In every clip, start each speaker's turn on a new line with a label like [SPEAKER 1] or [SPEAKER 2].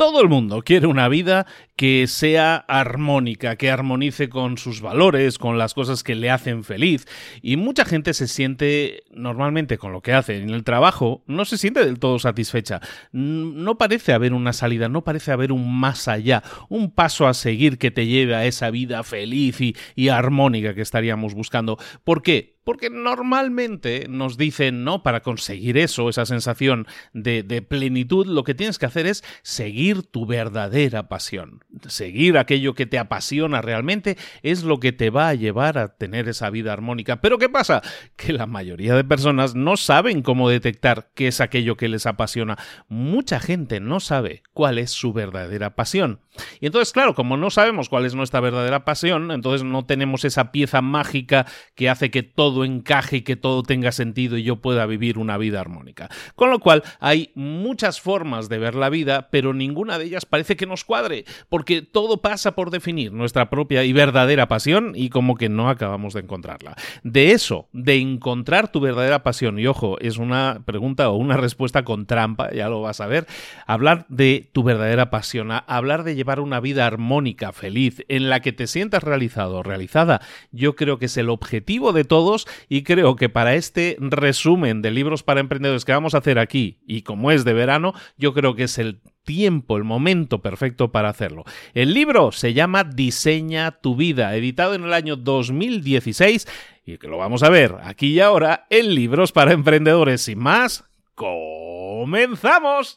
[SPEAKER 1] Todo el mundo quiere una vida que sea armónica, que armonice con sus valores, con las cosas que le hacen feliz. Y mucha gente se siente normalmente con lo que hace en el trabajo, no se siente del todo satisfecha. No parece haber una salida, no parece haber un más allá, un paso a seguir que te lleve a esa vida feliz y, armónica que estaríamos buscando. ¿Por qué? Porque normalmente nos dicen, ¿no? Para conseguir eso, esa sensación de, plenitud, lo que tienes que hacer es seguir tu verdadera pasión. Seguir aquello que te apasiona realmente es lo que te va a llevar a tener esa vida armónica. Pero ¿qué pasa? Que la mayoría de personas no saben cómo detectar qué es aquello que les apasiona. Mucha gente no sabe cuál es su verdadera pasión. Y entonces, claro, como no sabemos cuál es nuestra verdadera pasión, entonces no tenemos esa pieza mágica que hace que todo encaje y que todo tenga sentido y yo pueda vivir una vida armónica. Con lo cual hay muchas formas de ver la vida, pero ninguna de ellas parece que nos cuadre, porque todo pasa por definir nuestra propia y verdadera pasión y como que no acabamos de encontrarla. De eso, de encontrar tu verdadera pasión, y ojo, es una pregunta o una respuesta con trampa, ya lo vas a ver, hablar de tu verdadera pasión, hablar de llevar una vida armónica, feliz, en la que te sientas realizado o realizada, yo creo que es el objetivo de todos y creo que para este resumen de libros para emprendedores que vamos a hacer aquí y como es de verano, yo creo que es el tiempo, el momento perfecto para hacerlo. El libro se llama Diseña tu vida, editado en el año 2016 y que lo vamos a ver aquí y ahora en Libros para Emprendedores. Sin más, comenzamos.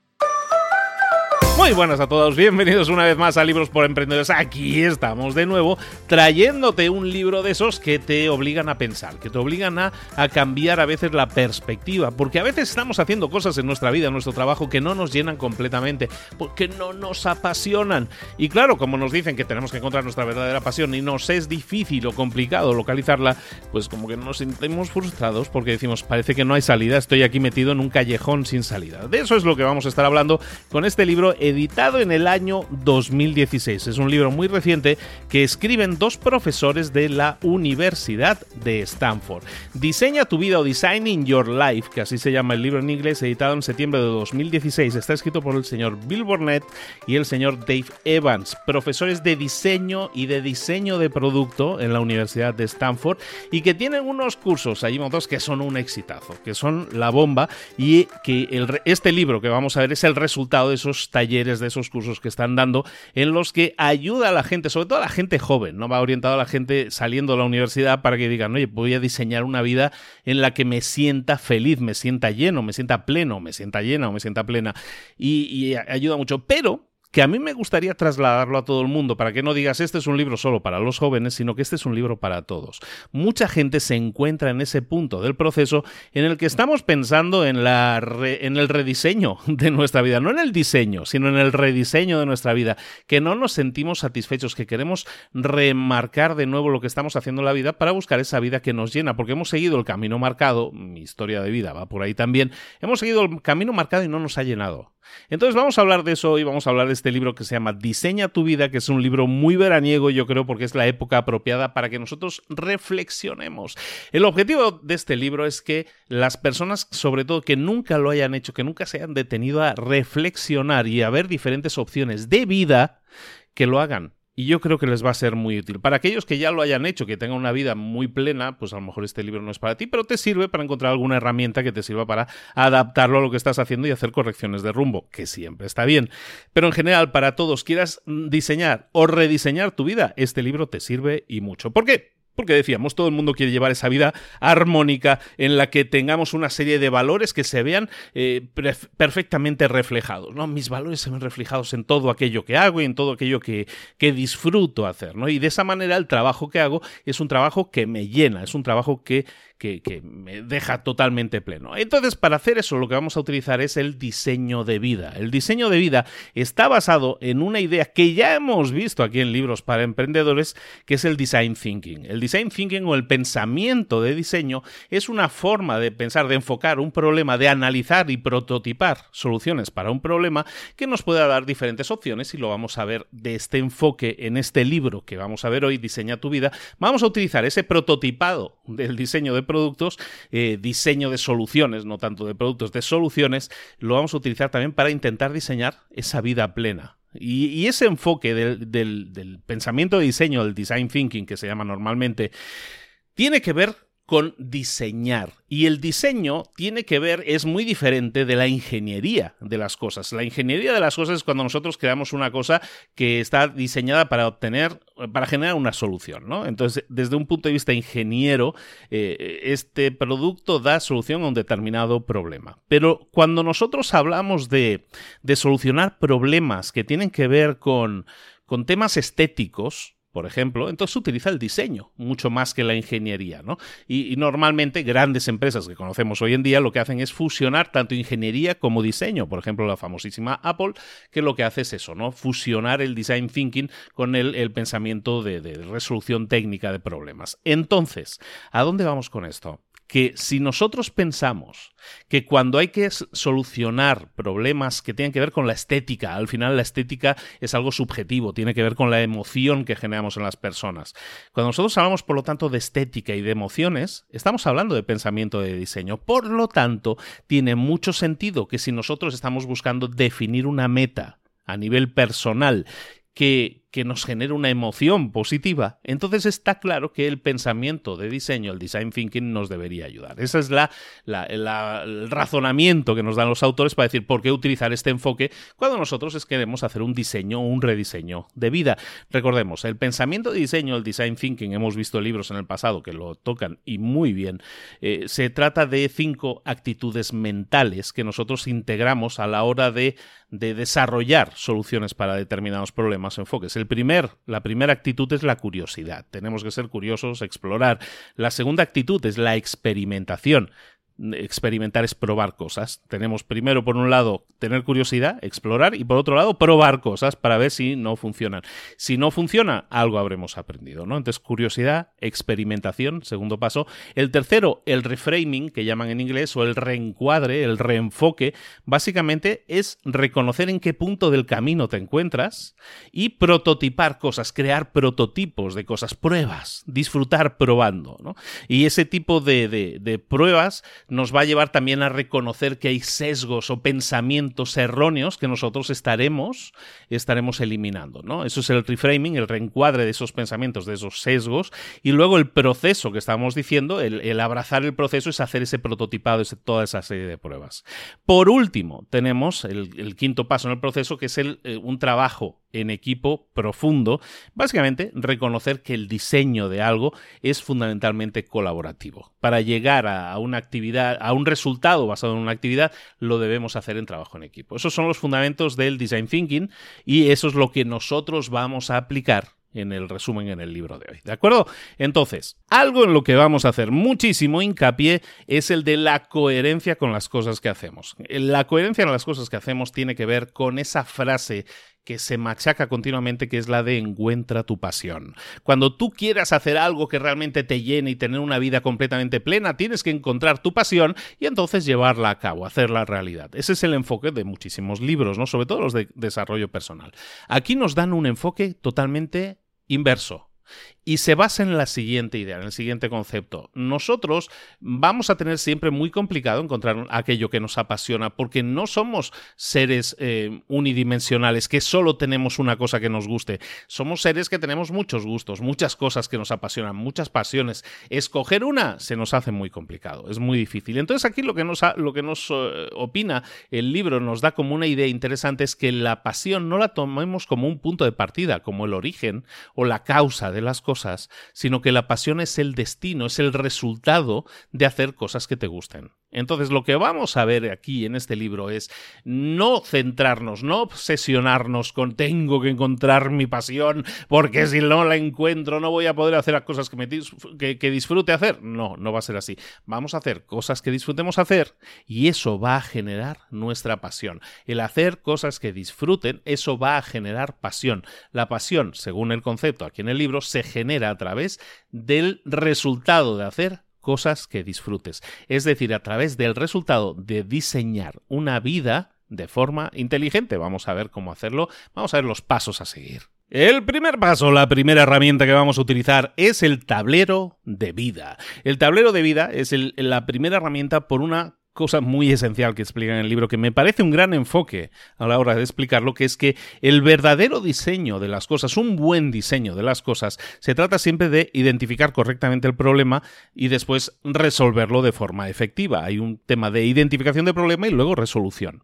[SPEAKER 1] Muy buenas a todos, bienvenidos una vez más a Libros por Emprendedores. Aquí estamos de nuevo trayéndote un libro de esos que te obligan a pensar, que te obligan a, a, cambiar a veces la perspectiva, porque a veces estamos haciendo cosas en nuestra vida, en nuestro trabajo, que no nos llenan completamente, porque no nos apasionan. Y claro, como nos dicen que tenemos que encontrar nuestra verdadera pasión y nos es difícil o complicado localizarla, pues como que nos sentimos frustrados porque decimos, parece que no hay salida, estoy aquí metido en un callejón sin salida. De eso es lo que vamos a estar hablando con este libro editado en el año 2016. Es un libro muy reciente que escriben dos profesores de la Universidad de Stanford. Diseña tu vida o Designing Your Life, que así se llama el libro en inglés, editado en septiembre de 2016. Está escrito por el señor Bill Burnett y el señor Dave Evans, profesores de diseño y de diseño de producto en la Universidad de Stanford y que tienen unos cursos allí montados que son un exitazo, que son la bomba y que este libro que vamos a ver es el resultado de esos talleres de esos cursos que están dando, en los que ayuda a la gente, sobre todo a la gente joven, ¿no? Va orientado a la gente saliendo de la universidad para que digan, oye, voy a diseñar una vida en la que me sienta feliz, me sienta lleno, me sienta pleno, me sienta llena o me sienta plena. Y, y ayuda mucho. Pero que a mí me gustaría trasladarlo a todo el mundo, para que no digas este es un libro solo para los jóvenes, sino que este es un libro para todos. Mucha gente se encuentra en ese punto del proceso en el que estamos pensando en, la en el rediseño de nuestra vida, no en el diseño, sino en el rediseño de nuestra vida, que no nos sentimos satisfechos, que queremos remarcar de nuevo lo que estamos haciendo en la vida para buscar esa vida que nos llena, porque hemos seguido el camino marcado, mi historia de vida va por ahí también, hemos seguido el camino marcado y no nos ha llenado. Entonces vamos a hablar de eso hoy, vamos a hablar de este libro que se llama Diseña tu vida, que es un libro muy veraniego, yo creo, porque es la época apropiada para que nosotros reflexionemos. El objetivo de este libro es que las personas, sobre todo que nunca lo hayan hecho, que nunca se hayan detenido a reflexionar y a ver diferentes opciones de vida, que lo hagan y yo creo que les va a ser muy útil. Para aquellos que ya lo hayan hecho, que tengan una vida muy plena, pues a lo mejor este libro no es para ti, pero te sirve para encontrar alguna herramienta que te sirva para adaptarlo a lo que estás haciendo y hacer correcciones de rumbo, que siempre está bien. Pero en general, para todos, quieras diseñar o rediseñar tu vida, este libro te sirve y mucho. ¿Por qué? Porque decíamos, todo el mundo quiere llevar esa vida armónica en la que tengamos una serie de valores que se vean eh, perfectamente reflejados. Mis valores se ven reflejados en todo aquello que hago y en todo aquello que, que disfruto hacer. Y de esa manera el trabajo que hago es un trabajo que me llena, es un trabajo que que, me deja totalmente pleno. Entonces, para hacer eso, lo que vamos a utilizar es el diseño de vida. El diseño de vida está basado en una idea que ya hemos visto aquí en libros para emprendedores, que es el design thinking. El design thinking o el pensamiento de diseño es una forma de pensar, de enfocar un problema, de analizar y prototipar soluciones para un problema que nos pueda dar diferentes opciones y lo vamos a ver de este enfoque en este libro que vamos a ver hoy, Diseña tu vida. Vamos a utilizar ese prototipado del diseño de productos, eh, diseño de soluciones, no tanto de productos, de soluciones, lo vamos a utilizar también para intentar diseñar esa vida plena. Y, ese enfoque del, del pensamiento de diseño, del design thinking que se llama normalmente, tiene que ver con diseñar. Y el diseño tiene que ver, es muy diferente de la ingeniería de las cosas. La ingeniería de las cosas es cuando nosotros creamos una cosa que está diseñada para obtener, para generar una solución, ¿no? Entonces, desde un punto de vista ingeniero, eh, este producto da solución a un determinado problema. Pero cuando nosotros hablamos de, de solucionar problemas que tienen que ver con, con temas estéticos, por ejemplo, entonces utiliza el diseño mucho más que la ingeniería, ¿no? Y, normalmente grandes empresas que conocemos hoy en día lo que hacen es fusionar tanto ingeniería como diseño. Por ejemplo, la famosísima Apple, que lo que hace es eso, ¿no? Fusionar el design thinking con el, pensamiento de resolución técnica de problemas. Entonces, ¿a dónde vamos con esto? Que si nosotros pensamos que cuando hay que solucionar problemas que tienen que ver con la estética, al final la estética es algo subjetivo, tiene que ver con la emoción que generamos en las personas. Cuando nosotros hablamos, por lo tanto, de estética y de emociones, estamos hablando de pensamiento de diseño. Por lo tanto, tiene mucho sentido que si nosotros estamos buscando definir una meta a nivel personal que que nos genere una emoción positiva, entonces está claro que el pensamiento de diseño, el design thinking, nos debería ayudar. Ese es la, el razonamiento que nos dan los autores para decir por qué utilizar este enfoque cuando nosotros queremos hacer un diseño o un rediseño de vida. Recordemos, el pensamiento de diseño, el design thinking, hemos visto libros en el pasado que lo tocan y muy bien, eh, se trata de cinco actitudes mentales que nosotros integramos a la hora de, de desarrollar soluciones para determinados problemas o enfoques. El primer, la primera actitud es la curiosidad. Tenemos que ser curiosos, explorar. La segunda actitud es la experimentación experimentar es probar cosas. Tenemos primero, por un lado, tener curiosidad, explorar, y por otro lado, probar cosas para ver si no funcionan. Si no funciona, algo habremos aprendido, ¿no? Entonces, curiosidad, experimentación, segundo paso. El tercero, el reframing, que llaman en inglés, o el reencuadre, el reenfoque, básicamente es reconocer en qué punto del camino te encuentras y prototipar cosas, crear prototipos de cosas, pruebas, disfrutar probando, ¿no? Y ese tipo de, de, de pruebas nos va a llevar también a reconocer que hay sesgos o pensamientos erróneos que nosotros estaremos, estaremos eliminando. ¿no? Eso es el reframing, el reencuadre de esos pensamientos, de esos sesgos. Y luego el proceso que estábamos diciendo, el, abrazar el proceso es hacer ese prototipado, ese, toda esa serie de pruebas. Por último, tenemos el, quinto paso en el proceso, que es eh, un trabajo en equipo profundo, básicamente reconocer que el diseño de algo es fundamentalmente colaborativo. Para llegar a, una actividad, a un resultado basado en una actividad, lo debemos hacer en trabajo en equipo. Esos son los fundamentos del design thinking y eso es lo que nosotros vamos a aplicar en el resumen en el libro de hoy. ¿De acuerdo? Entonces, algo en lo que vamos a hacer muchísimo hincapié es el de la coherencia con las cosas que hacemos. La coherencia en las cosas que hacemos tiene que ver con esa frase que se machaca continuamente, que es la de encuentra tu pasión. Cuando tú quieras hacer algo que realmente te llene y tener una vida completamente plena, tienes que encontrar tu pasión y entonces llevarla a cabo, hacerla realidad. Ese es el enfoque de muchísimos libros, ¿no? Sobre todo los de desarrollo personal. Aquí nos dan un enfoque totalmente inverso y se basa en la siguiente idea, en el siguiente concepto. Nosotros vamos a tener siempre muy complicado encontrar aquello que nos apasiona porque no somos seres eh, unidimensionales que solo tenemos una cosa que nos guste. Somos seres que tenemos muchos gustos, muchas cosas que nos apasionan, muchas pasiones. Escoger una se nos hace muy complicado, es muy difícil. Entonces aquí lo que nos, lo que nos eh, opina el libro, nos da como una idea interesante es que la pasión no la tomemos como un punto de partida, como el origen o la causa de las cosas cosas, sino que la pasión es el destino, es el resultado de hacer cosas que te gusten. Entonces, lo que vamos a ver aquí en este libro es no centrarnos, no obsesionarnos con tengo que encontrar mi pasión, porque si no la encuentro no voy a poder hacer las cosas que, me que, disfrute hacer. No, no va a ser así. Vamos a hacer cosas que disfrutemos hacer y eso va a generar nuestra pasión. El hacer cosas que disfruten, eso va a generar pasión. La pasión, según el concepto aquí en el libro, se genera a través del resultado de hacer cosas que disfrutes. Es decir, a través del resultado de diseñar una vida de forma inteligente. Vamos a ver cómo hacerlo. Vamos a ver los pasos a seguir. El primer paso, la primera herramienta que vamos a utilizar es el tablero de vida. El tablero de vida es la primera herramienta por una cosa muy esencial que explica en el libro, que me parece un gran enfoque a la hora de explicarlo, que es que el verdadero diseño de las cosas, un buen diseño de las cosas, se trata siempre de identificar correctamente el problema y después resolverlo de forma efectiva. Hay un tema de identificación de problema y luego resolución.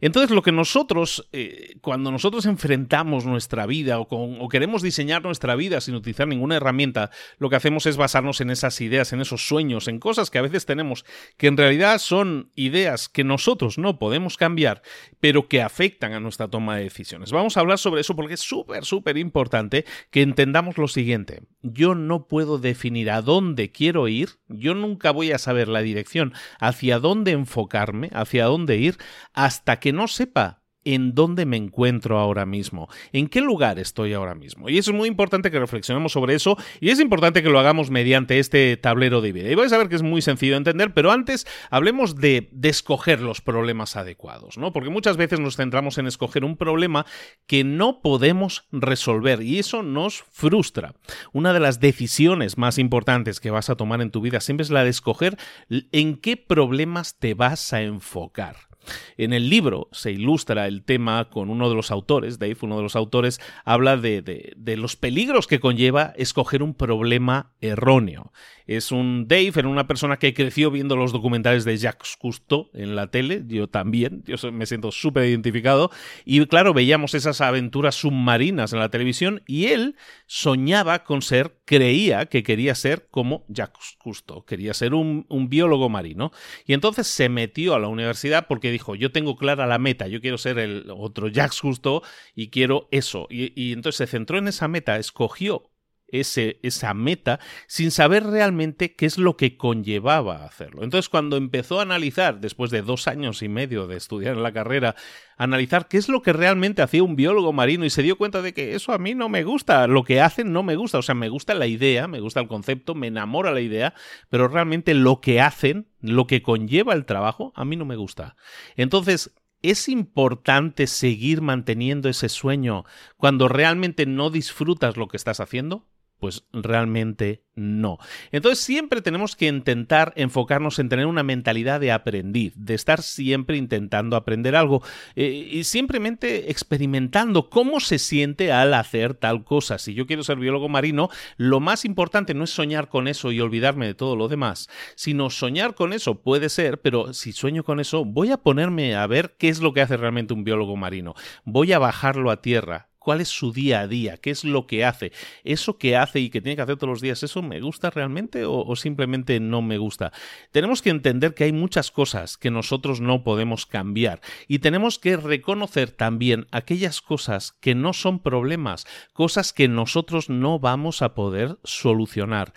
[SPEAKER 1] Entonces, lo que nosotros, eh, cuando nosotros enfrentamos nuestra vida o, o queremos diseñar nuestra vida sin utilizar ninguna herramienta, lo que hacemos es basarnos en esas ideas, en esos sueños, en cosas que a veces tenemos que en realidad son ideas que nosotros no podemos cambiar, pero que afectan a nuestra toma de decisiones. Vamos a hablar sobre eso porque es súper, súper importante que entendamos lo siguiente. Yo no puedo definir a dónde quiero ir, yo nunca voy a saber la dirección hacia dónde enfocarme, hacia dónde ir, hasta que no sepa en dónde me encuentro ahora mismo, en qué lugar estoy ahora mismo. Y es muy importante que reflexionemos sobre eso y es importante que lo hagamos mediante este tablero de vida. Y vais a ver que es muy sencillo de entender, pero antes hablemos de, de escoger los problemas adecuados, ¿no? Porque muchas veces nos centramos en escoger un problema que no podemos resolver y eso nos frustra. Una de las decisiones más importantes que vas a tomar en tu vida siempre es la de escoger en qué problemas te vas a enfocar. En el libro se ilustra el tema con uno de los autores, Dave, uno de los autores, habla de, de los peligros que conlleva escoger un problema erróneo. Es un Dave, era una persona que creció viendo los documentales de Jacques Cousteau en la tele, yo también, yo me siento súper identificado, y claro, veíamos esas aventuras submarinas en la televisión y él soñaba con ser, creía que quería ser como Jacques Cousteau, quería ser un, biólogo marino, y entonces se metió a la universidad porque dijo, yo tengo clara la meta, yo quiero ser el otro Jacques Cousteau y quiero eso, y entonces se centró en esa meta, escogió ese, esa meta sin saber realmente qué es lo que conllevaba hacerlo. Entonces, cuando empezó a analizar, después de dos años y medio de estudiar en la carrera, analizar qué es lo que realmente hacía un biólogo marino y se dio cuenta de que eso a mí no me gusta, lo que hacen no me gusta, o sea, me gusta la idea, me gusta el concepto, me enamora la idea, pero realmente lo que hacen, lo que conlleva el trabajo, a mí no me gusta. Entonces, ¿Es importante seguir manteniendo ese sueño cuando realmente no disfrutas lo que estás haciendo? Pues realmente no. Entonces siempre tenemos que intentar enfocarnos en tener una mentalidad de aprendiz, de estar siempre intentando aprender algo eh, y simplemente experimentando cómo se siente al hacer tal cosa. Si yo quiero ser biólogo marino, lo más importante no es soñar con eso y olvidarme de todo lo demás, sino soñar con eso puede ser, pero si sueño con eso, voy a ponerme a ver qué es lo que hace realmente un biólogo marino. Voy a bajarlo a tierra cuál es su día a día, qué es lo que hace. Eso que hace y que tiene que hacer todos los días, ¿eso me gusta realmente o, simplemente no me gusta? Tenemos que entender que hay muchas cosas que nosotros no podemos cambiar y tenemos que reconocer también aquellas cosas que no son problemas, cosas que nosotros no vamos a poder solucionar.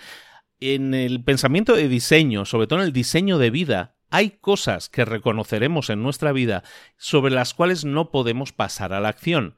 [SPEAKER 1] En el pensamiento de diseño, sobre todo en el diseño de vida, hay cosas que reconoceremos en nuestra vida sobre las cuales no podemos pasar a la acción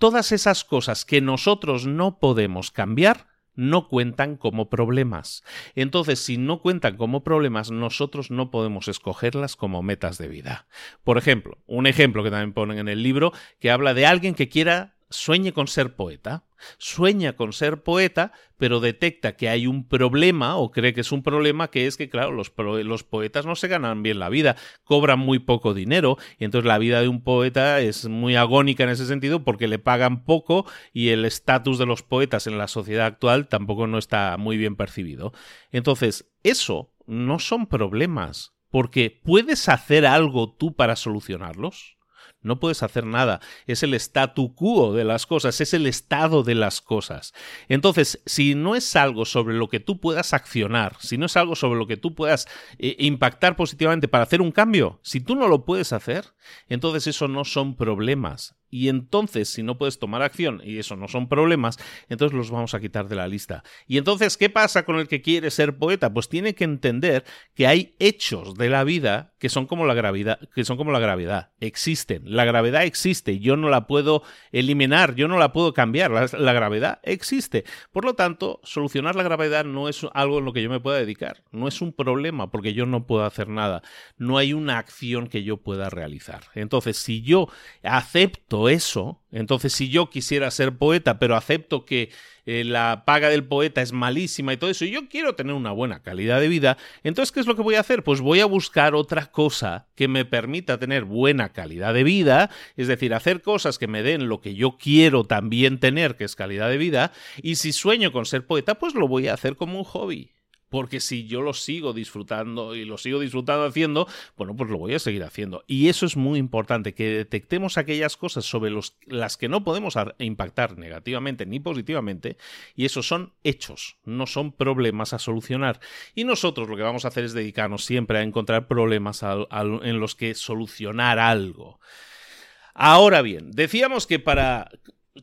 [SPEAKER 1] todas esas cosas que nosotros no podemos cambiar no cuentan como problemas. Entonces, si no cuentan como problemas, nosotros no podemos escogerlas como metas de vida. Por ejemplo, un ejemplo que también ponen en el libro, que habla de alguien que quiera sueñe con ser poeta. Sueña con ser poeta, pero detecta que hay un problema o cree que es un problema que es que, claro, los, los, poetas no se ganan bien la vida, cobran muy poco dinero y entonces la vida de un poeta es muy agónica en ese sentido porque le pagan poco y el estatus de los poetas en la sociedad actual tampoco no está muy bien percibido. Entonces, eso no son problemas, porque puedes hacer algo tú para solucionarlos. No puedes hacer nada. Es el statu quo de las cosas, es el estado de las cosas. Entonces, si no es algo sobre lo que tú puedas accionar, si no es algo sobre lo que tú puedas eh, impactar positivamente para hacer un cambio, si tú no lo puedes hacer, entonces eso no son problemas. Y entonces, si no puedes tomar acción, y eso no son problemas, entonces los vamos a quitar de la lista. Y entonces, ¿qué pasa con el que quiere ser poeta? Pues tiene que entender que hay hechos de la vida que son como la gravedad, que son como la gravedad. Existen. La gravedad existe. Yo no la puedo eliminar, yo no la puedo cambiar. La, la gravedad existe. Por lo tanto, solucionar la gravedad no es algo en lo que yo me pueda dedicar. No es un problema porque yo no puedo hacer nada. No hay una acción que yo pueda realizar. Entonces, si yo acepto eso, entonces si yo quisiera ser poeta, pero acepto que eh, la paga del poeta es malísima y todo eso, y yo quiero tener una buena calidad de vida, entonces ¿qué es lo que voy a hacer? Pues voy a buscar otra cosa que me permita tener buena calidad de vida, es decir, hacer cosas que me den lo que yo quiero también tener, que es calidad de vida, y si sueño con ser poeta, pues lo voy a hacer como un hobby porque si yo lo sigo disfrutando y lo sigo disfrutando haciendo, bueno, pues lo voy a seguir haciendo. Y eso es muy importante, que detectemos aquellas cosas sobre las que no podemos impactar negativamente ni positivamente, y esos son hechos, no son problemas a solucionar. Y nosotros lo que vamos a hacer es dedicarnos siempre a encontrar problemas en los que solucionar algo. Ahora bien, decíamos que para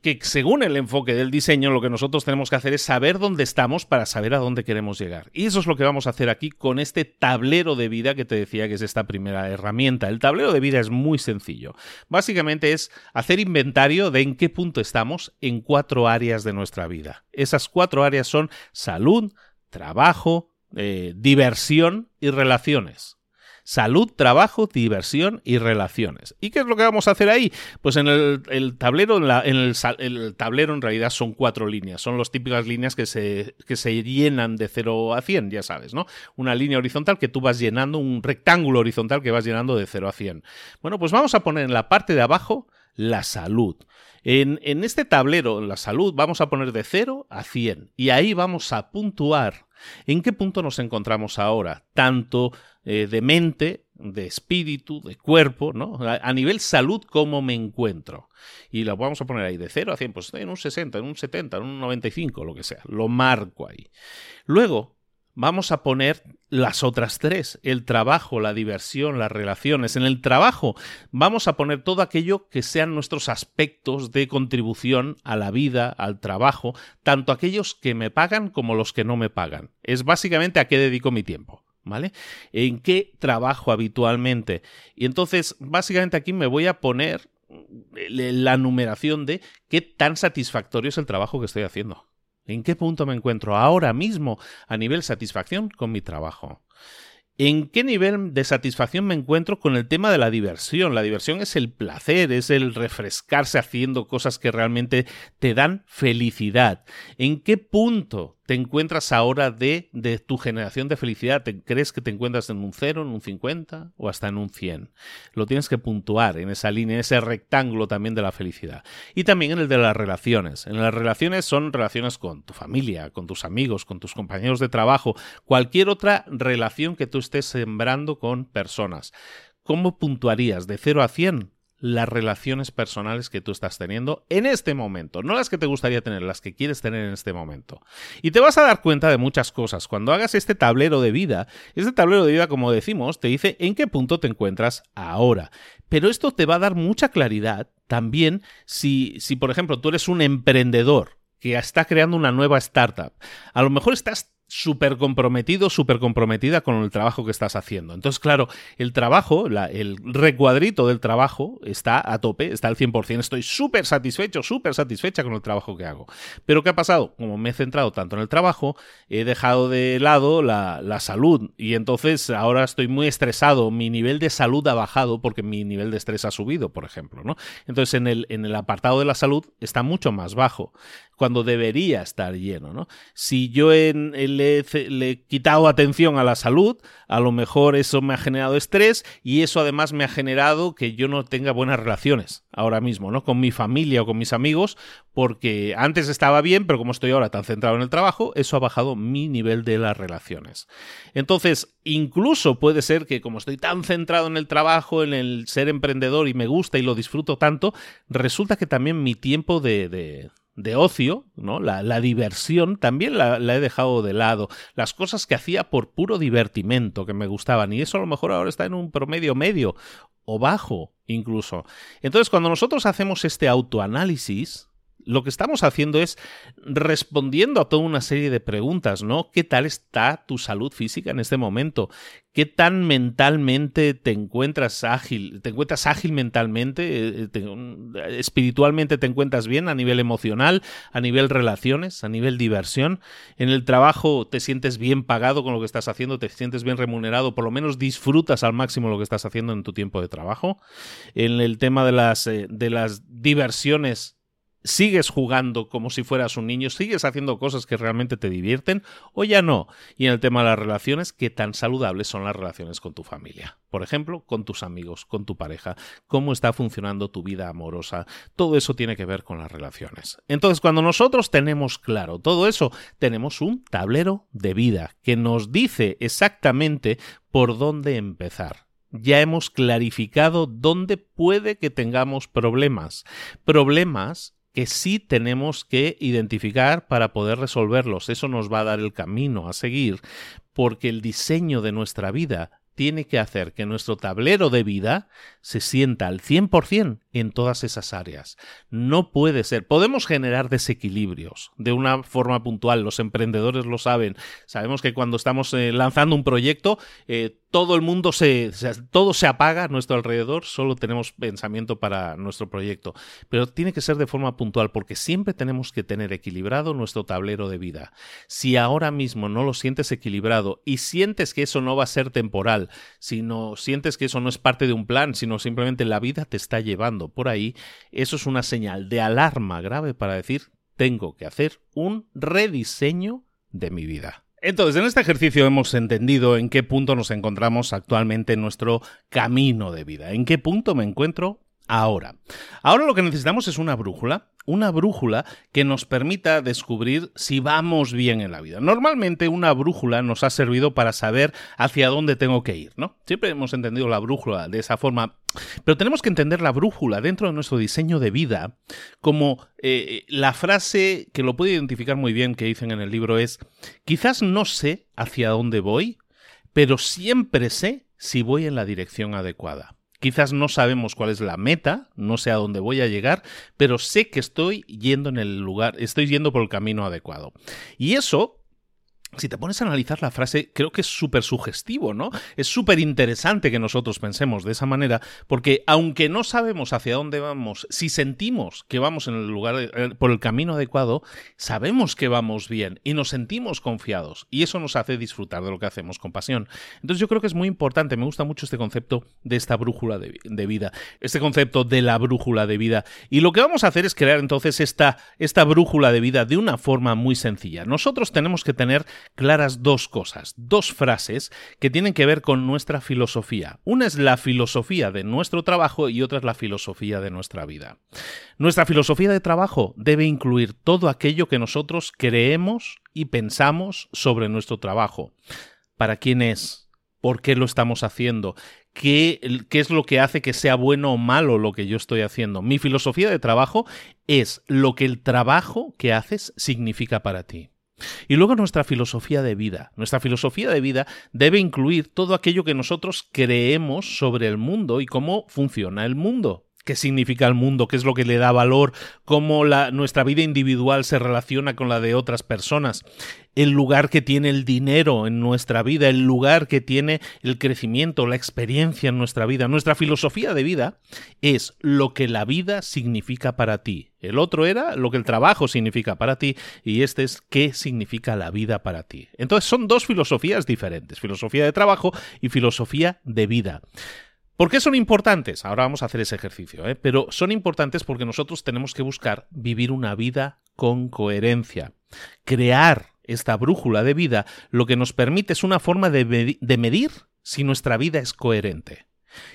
[SPEAKER 1] que según el enfoque del diseño, lo que nosotros tenemos que hacer es saber dónde estamos para saber a dónde queremos llegar. Y eso es lo que vamos a hacer aquí con este tablero de vida que te decía que es esta primera herramienta. El tablero de vida es muy sencillo. Básicamente es hacer inventario de en qué punto estamos en cuatro áreas de nuestra vida. Esas cuatro áreas son salud, trabajo, eh, diversión y relaciones. Salud, trabajo, diversión y relaciones. ¿Y qué es lo que vamos a hacer ahí? Pues en el, tablero, en, el, tablero en realidad son cuatro líneas, son las típicas líneas que se, que se llenan de 0 a 100, ya sabes, ¿no? Una línea horizontal que tú vas llenando, un rectángulo horizontal que vas llenando de 0 a 100. Bueno, pues vamos a poner en la parte de abajo la salud. En, este tablero, en la salud, vamos a poner de 0 a 100 y ahí vamos a puntuar en qué punto nos encontramos ahora, tanto eh, de mente, de espíritu, de cuerpo, ¿no? A, nivel salud, cómo me encuentro. Y lo vamos a poner ahí de 0 a 100, pues en un 60, en un 70, en un 95, lo que sea. Lo marco ahí. Luego, vamos a poner las otras tres, el trabajo, la diversión, las relaciones. En el trabajo vamos a poner todo aquello que sean nuestros aspectos de contribución a la vida, al trabajo, tanto aquellos que me pagan como los que no me pagan. Es básicamente a qué dedico mi tiempo. ¿Vale? ¿En qué trabajo habitualmente? Y entonces, básicamente aquí me voy a poner la numeración de qué tan satisfactorio es el trabajo que estoy haciendo. ¿En qué punto me encuentro ahora mismo a nivel satisfacción con mi trabajo? ¿En qué nivel de satisfacción me encuentro con el tema de la diversión? La diversión es el placer, es el refrescarse haciendo cosas que realmente te dan felicidad. ¿En qué punto te encuentras ahora de, de tu generación de felicidad? ¿Te, ¿Crees que te encuentras en un 0, en un 50 o hasta en un 100? Lo tienes que puntuar en esa línea, en ese rectángulo también de la felicidad. Y también en el de las relaciones. En las relaciones son relaciones con tu familia, con tus amigos, con tus compañeros de trabajo, cualquier otra relación que tú estés sembrando con personas. ¿Cómo puntuarías de 0 a 100? Las relaciones personales que tú estás teniendo en este momento, no las que te gustaría tener, las que quieres tener en este momento. Y te vas a dar cuenta de muchas cosas. Cuando hagas este tablero de vida, este tablero de vida, como decimos, te dice en qué punto te encuentras ahora. Pero esto te va a dar mucha claridad también si, si por ejemplo, tú eres un emprendedor que está creando una nueva startup. A lo mejor estás súper comprometido, súper comprometida con el trabajo que estás haciendo. Entonces, claro, el trabajo, el recuadrito del trabajo está a tope, está al 100%. Estoy súper satisfecho, súper satisfecha con el trabajo que hago. Pero ¿qué ha pasado? Como me he centrado tanto en el trabajo, he dejado de lado la, la salud y entonces ahora estoy muy estresado. Mi nivel de salud ha bajado porque mi nivel de estrés ha subido, por ejemplo. ¿no? Entonces, en el, en el apartado de la salud está mucho más bajo cuando debería estar lleno. ¿no? Si yo le, he quitado atención a la salud, a lo mejor eso me ha generado estrés y eso además me ha generado que yo no tenga buenas relaciones ahora mismo, ¿no? Con mi familia o con mis amigos, porque antes estaba bien, pero como estoy ahora tan centrado en el trabajo, eso ha bajado mi nivel de las relaciones. Entonces, incluso puede ser que como estoy tan centrado en el trabajo, en el ser emprendedor y me gusta y lo disfruto tanto, resulta que también mi tiempo de de ocio, ¿no? La, diversión también la, he dejado de lado. Las cosas que hacía por puro divertimento que me gustaban. Y eso a lo mejor ahora está en un promedio medio o bajo incluso. Entonces, cuando nosotros hacemos este autoanálisis, lo que estamos haciendo es respondiendo a toda una serie de preguntas, ¿no? ¿Qué tal está tu salud física en este momento? ¿Qué tan mentalmente te encuentras ágil? ¿Te encuentras ágil mentalmente? Eh, ¿Espiritualmente te encuentras bien a nivel emocional, a nivel relaciones, a nivel diversión? ¿En el trabajo te sientes bien pagado con lo que estás haciendo? ¿Te sientes bien remunerado? ¿Por lo menos disfrutas al máximo lo que estás haciendo en tu tiempo de trabajo? En el tema de las, eh, de las diversiones sigues jugando como si fueras un niño, sigues haciendo cosas que realmente te divierten o ya no. Y en el tema de las relaciones, ¿qué tan saludables son las relaciones con tu familia? Por ejemplo, con tus amigos, con tu pareja, cómo está funcionando tu vida amorosa. Todo eso tiene que ver con las relaciones. Entonces, cuando nosotros tenemos claro todo eso, tenemos un tablero de vida que nos dice exactamente por dónde empezar ya hemos clarificado dónde puede que tengamos problemas. Problemas que sí tenemos que identificar para poder resolverlos. Eso nos va a dar el camino a seguir, porque el diseño de nuestra vida tiene que hacer que nuestro tablero de vida se sienta al 100% en todas esas áreas. No puede ser. Podemos generar desequilibrios de una forma puntual. Los emprendedores lo saben. Sabemos que cuando estamos eh, lanzando un proyecto, eh, todo el mundo se, todo se apaga a nuestro alrededor, solo tenemos pensamiento para nuestro proyecto. Pero tiene que ser de forma puntual porque siempre tenemos que tener equilibrado nuestro tablero de vida. Si ahora mismo no lo sientes equilibrado y sientes que eso no va a ser temporal, sino sientes que eso no es parte de un plan, sino simplemente la vida te está llevando por ahí, eso es una señal de alarma grave para decir tengo que hacer un rediseño de mi vida. Entonces, en este ejercicio hemos entendido en qué punto nos encontramos actualmente en nuestro camino de vida, en qué punto me encuentro ahora. Ahora lo que necesitamos es una brújula una brújula que nos permita descubrir si vamos bien en la vida. Normalmente una brújula nos ha servido para saber hacia dónde tengo que ir, ¿no? Siempre hemos entendido la brújula de esa forma, pero tenemos que entender la brújula dentro de nuestro diseño de vida como eh, la frase que lo puede identificar muy bien que dicen en el libro es, quizás no sé hacia dónde voy, pero siempre sé si voy en la dirección adecuada. Quizás no sabemos cuál es la meta, no sé a dónde voy a llegar, pero sé que estoy yendo en el lugar, estoy yendo por el camino adecuado. Y eso si te pones a analizar la frase, creo que es súper sugestivo, ¿no? Es súper interesante que nosotros pensemos de esa manera, porque aunque no sabemos hacia dónde vamos, si sentimos que vamos en el lugar eh, por el camino adecuado, sabemos que vamos bien y nos sentimos confiados y eso nos hace disfrutar de lo que hacemos con pasión. Entonces yo creo que es muy importante, me gusta mucho este concepto de esta brújula de, de vida, este concepto de la brújula de vida. Y lo que vamos a hacer es crear entonces esta, esta brújula de vida de una forma muy sencilla. Nosotros tenemos que tener claras dos cosas, dos frases que tienen que ver con nuestra filosofía. Una es la filosofía de nuestro trabajo y otra es la filosofía de nuestra vida. Nuestra filosofía de trabajo debe incluir todo aquello que nosotros creemos y pensamos sobre nuestro trabajo. ¿Para quién es? ¿Por qué lo estamos haciendo? ¿Qué, ¿Qué, es lo que hace que sea bueno o malo lo que yo estoy haciendo? Mi filosofía de trabajo es lo que el trabajo que haces significa para ti. Y luego nuestra filosofía de vida. Nuestra filosofía de vida debe incluir todo aquello que nosotros creemos sobre el mundo y cómo funciona el mundo qué significa el mundo, qué es lo que le da valor, cómo la, nuestra vida individual se relaciona con la de otras personas, el lugar que tiene el dinero en nuestra vida, el lugar que tiene el crecimiento, la experiencia en nuestra vida. Nuestra filosofía de vida es lo que la vida significa para ti. El otro era lo que el trabajo significa para ti y este es qué significa la vida para ti. Entonces son dos filosofías diferentes, filosofía de trabajo y filosofía de vida. ¿Por qué son importantes? Ahora vamos a hacer ese ejercicio, ¿eh? pero son importantes porque nosotros tenemos que buscar vivir una vida con coherencia. Crear esta brújula de vida lo que nos permite es una forma de, de medir si nuestra vida es coherente.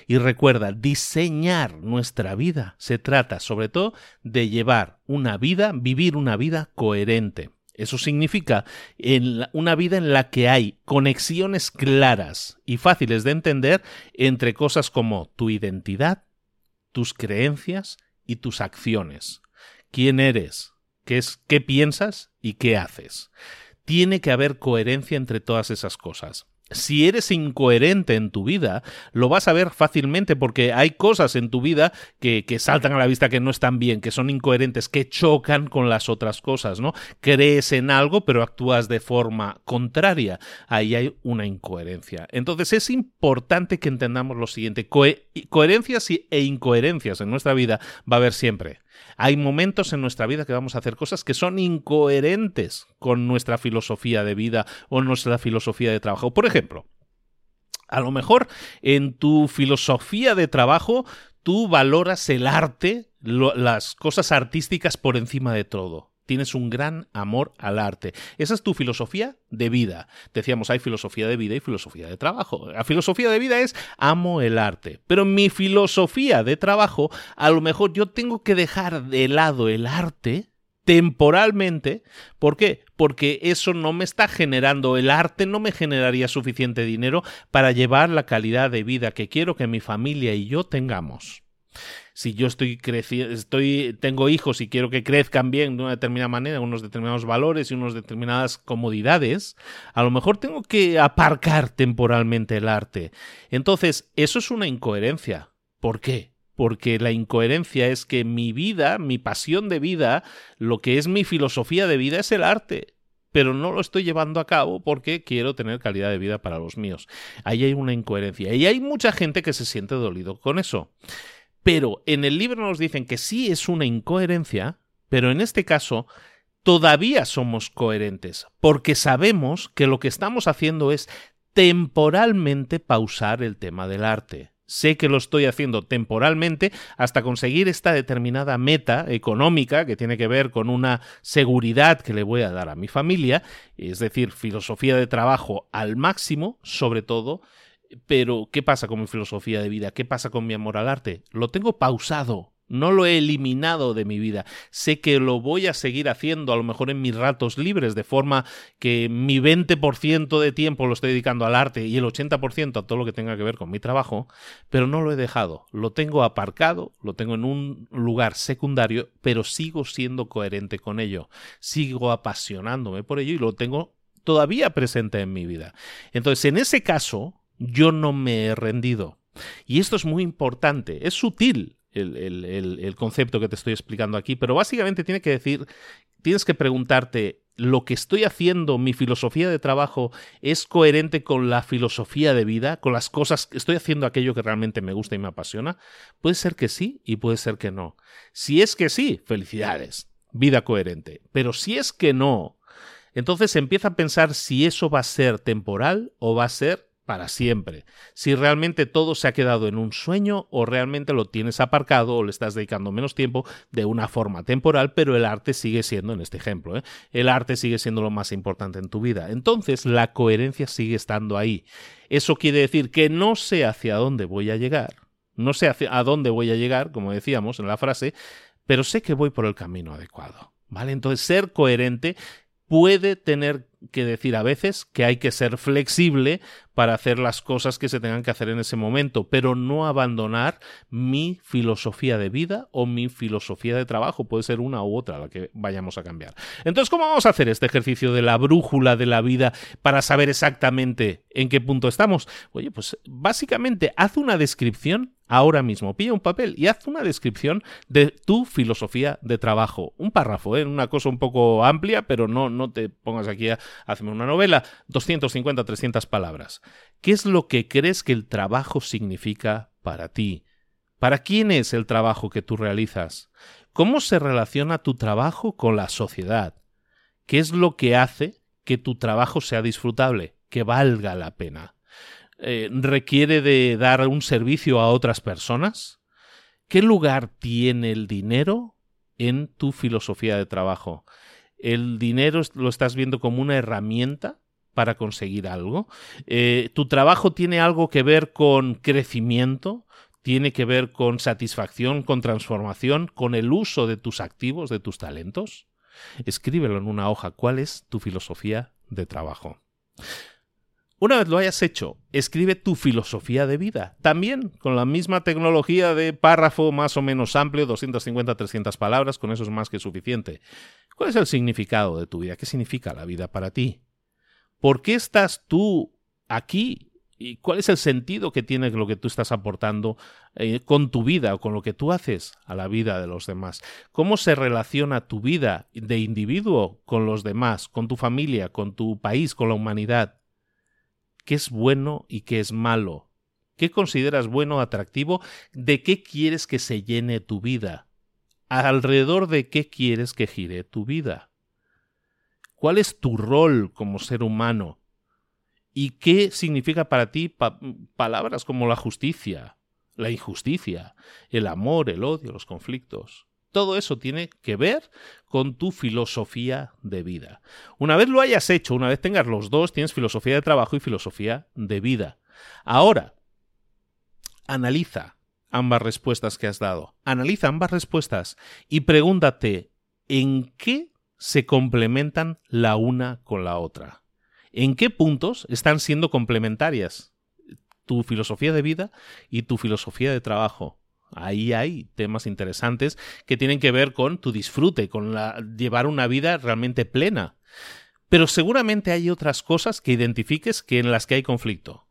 [SPEAKER 1] Y recuerda, diseñar nuestra vida se trata sobre todo de llevar una vida, vivir una vida coherente. Eso significa en una vida en la que hay conexiones claras y fáciles de entender entre cosas como tu identidad, tus creencias y tus acciones. ¿Quién eres? ¿Qué es qué piensas y qué haces? Tiene que haber coherencia entre todas esas cosas si eres incoherente en tu vida, lo vas a ver fácilmente porque hay cosas en tu vida que, que, saltan a la vista que no están bien, que son incoherentes, que chocan con las otras cosas, ¿no? Crees en algo pero actúas de forma contraria. Ahí hay una incoherencia. Entonces es importante que entendamos lo siguiente. coherencias e incoherencias en nuestra vida va a haber siempre. Hay momentos en nuestra vida que vamos a hacer cosas que son incoherentes con nuestra filosofía de vida o nuestra filosofía de trabajo. Por ejemplo, a lo mejor en tu filosofía de trabajo tú valoras el arte, las cosas artísticas por encima de todo tienes un gran amor al arte. Esa es tu filosofía de vida. Decíamos, hay filosofía de vida y filosofía de trabajo. La filosofía de vida es amo el arte. Pero mi filosofía de trabajo, a lo mejor yo tengo que dejar de lado el arte temporalmente. ¿Por qué? Porque eso no me está generando, el arte no me generaría suficiente dinero para llevar la calidad de vida que quiero que mi familia y yo tengamos si yo estoy creciendo, estoy, tengo hijos y quiero que crezcan bien de una determinada manera, unos determinados valores y unas determinadas comodidades, a lo mejor tengo que aparcar temporalmente el arte. Entonces, eso es una incoherencia. ¿Por qué? Porque la incoherencia es que mi vida, mi pasión de vida, lo que es mi filosofía de vida es el arte
[SPEAKER 2] pero no lo estoy llevando a cabo porque quiero tener calidad de vida para los míos. Ahí hay una incoherencia y hay mucha gente que se siente dolido con eso. Pero en el libro nos dicen que sí es una incoherencia, pero en este caso todavía somos coherentes, porque sabemos que lo que estamos haciendo es temporalmente pausar el tema del arte. Sé que lo estoy haciendo temporalmente hasta conseguir esta determinada meta económica que tiene que ver con una seguridad que le voy a dar a mi familia, es decir, filosofía de trabajo al máximo, sobre todo, pero ¿qué pasa con mi filosofía de vida? ¿Qué pasa con mi amor al arte? Lo tengo pausado, no lo he eliminado de mi vida. Sé que lo voy a seguir haciendo a lo mejor en mis ratos libres, de forma que mi 20% de tiempo lo estoy dedicando al arte y el 80% a todo lo que tenga que ver con mi trabajo, pero no lo he dejado. Lo tengo aparcado, lo tengo en un lugar secundario, pero sigo siendo coherente con ello. Sigo apasionándome por ello y lo tengo todavía presente en mi vida. Entonces, en ese caso, yo no me he rendido. Y esto es muy importante, es sutil, el, concepto que te estoy explicando aquí, pero básicamente tiene que decir, tienes que preguntarte, ¿lo que estoy haciendo, mi filosofía de trabajo, es coherente con la filosofía de vida, con las cosas, estoy haciendo aquello que realmente me gusta y me apasiona? Puede ser que sí y puede ser que no. Si es que sí, felicidades, vida coherente. Pero si es que no, entonces empieza a pensar si eso va a ser temporal o va a ser para siempre. Si realmente todo se ha quedado en un sueño o realmente lo tienes aparcado o le estás dedicando menos tiempo de una forma temporal, pero el arte sigue siendo, en este ejemplo, ¿eh? el arte sigue siendo lo más importante en tu vida. Entonces la coherencia sigue estando ahí. Eso quiere decir que no sé hacia dónde voy a llegar, no sé hacia a dónde voy a llegar, como decíamos en la frase, pero sé que voy por el camino adecuado. ¿Vale? Entonces, ser coherente puede tener que decir a veces que hay que ser flexible para hacer las cosas que se tengan que hacer en ese momento, pero no abandonar mi filosofía de vida o mi filosofía de trabajo. Puede ser una u otra la que vayamos a cambiar. Entonces, ¿cómo vamos a hacer este ejercicio de la brújula de la vida para saber exactamente en qué punto estamos? Oye, pues básicamente haz una descripción ahora mismo. Pilla un papel y haz una descripción de tu filosofía de trabajo. Un párrafo, ¿eh? una cosa un poco amplia, pero no, no te pongas aquí a hacerme una novela. 250, 300 palabras. ¿Qué es lo que crees que el trabajo significa para ti? ¿Para quién es el trabajo que tú realizas? ¿Cómo se relaciona tu trabajo con la sociedad? ¿Qué es lo que hace que tu trabajo sea disfrutable, que valga la pena? Eh, requiere de dar un servicio a otras personas? ¿Qué lugar tiene el dinero en tu filosofía de trabajo? ¿El dinero lo estás viendo como una herramienta para conseguir algo? Eh, ¿Tu trabajo tiene algo que ver con crecimiento? ¿Tiene que ver con satisfacción, con transformación, con el uso de tus activos, de tus talentos? Escríbelo en una hoja. ¿Cuál es tu filosofía de trabajo? Una vez lo hayas hecho, escribe tu filosofía de vida, también con la misma tecnología de párrafo más o menos amplio, 250-300 palabras, con eso es más que suficiente. ¿Cuál es el significado de tu vida? ¿Qué significa la vida para ti? ¿Por qué estás tú aquí? ¿Y cuál es el sentido que tiene lo que tú estás aportando eh, con tu vida o con lo que tú haces a la vida de los demás? ¿Cómo se relaciona tu vida de individuo con los demás, con tu familia, con tu país, con la humanidad? Qué es bueno y qué es malo, qué consideras bueno, atractivo, de qué quieres que se llene tu vida, alrededor de qué quieres que gire tu vida. ¿Cuál es tu rol como ser humano? ¿Y qué significa para ti palabras como la justicia, la injusticia, el amor, el odio, los conflictos? Todo eso tiene que ver con tu filosofía de vida. Una vez lo hayas hecho, una vez tengas los dos, tienes filosofía de trabajo y filosofía de vida. Ahora, analiza ambas respuestas que has dado. Analiza ambas respuestas y pregúntate en qué se complementan la una con la otra. ¿En qué puntos están siendo complementarias tu filosofía de vida y tu filosofía de trabajo? Ahí hay temas interesantes que tienen que ver con tu disfrute, con la, llevar una vida realmente plena. Pero seguramente hay otras cosas que identifiques que en las que hay conflicto.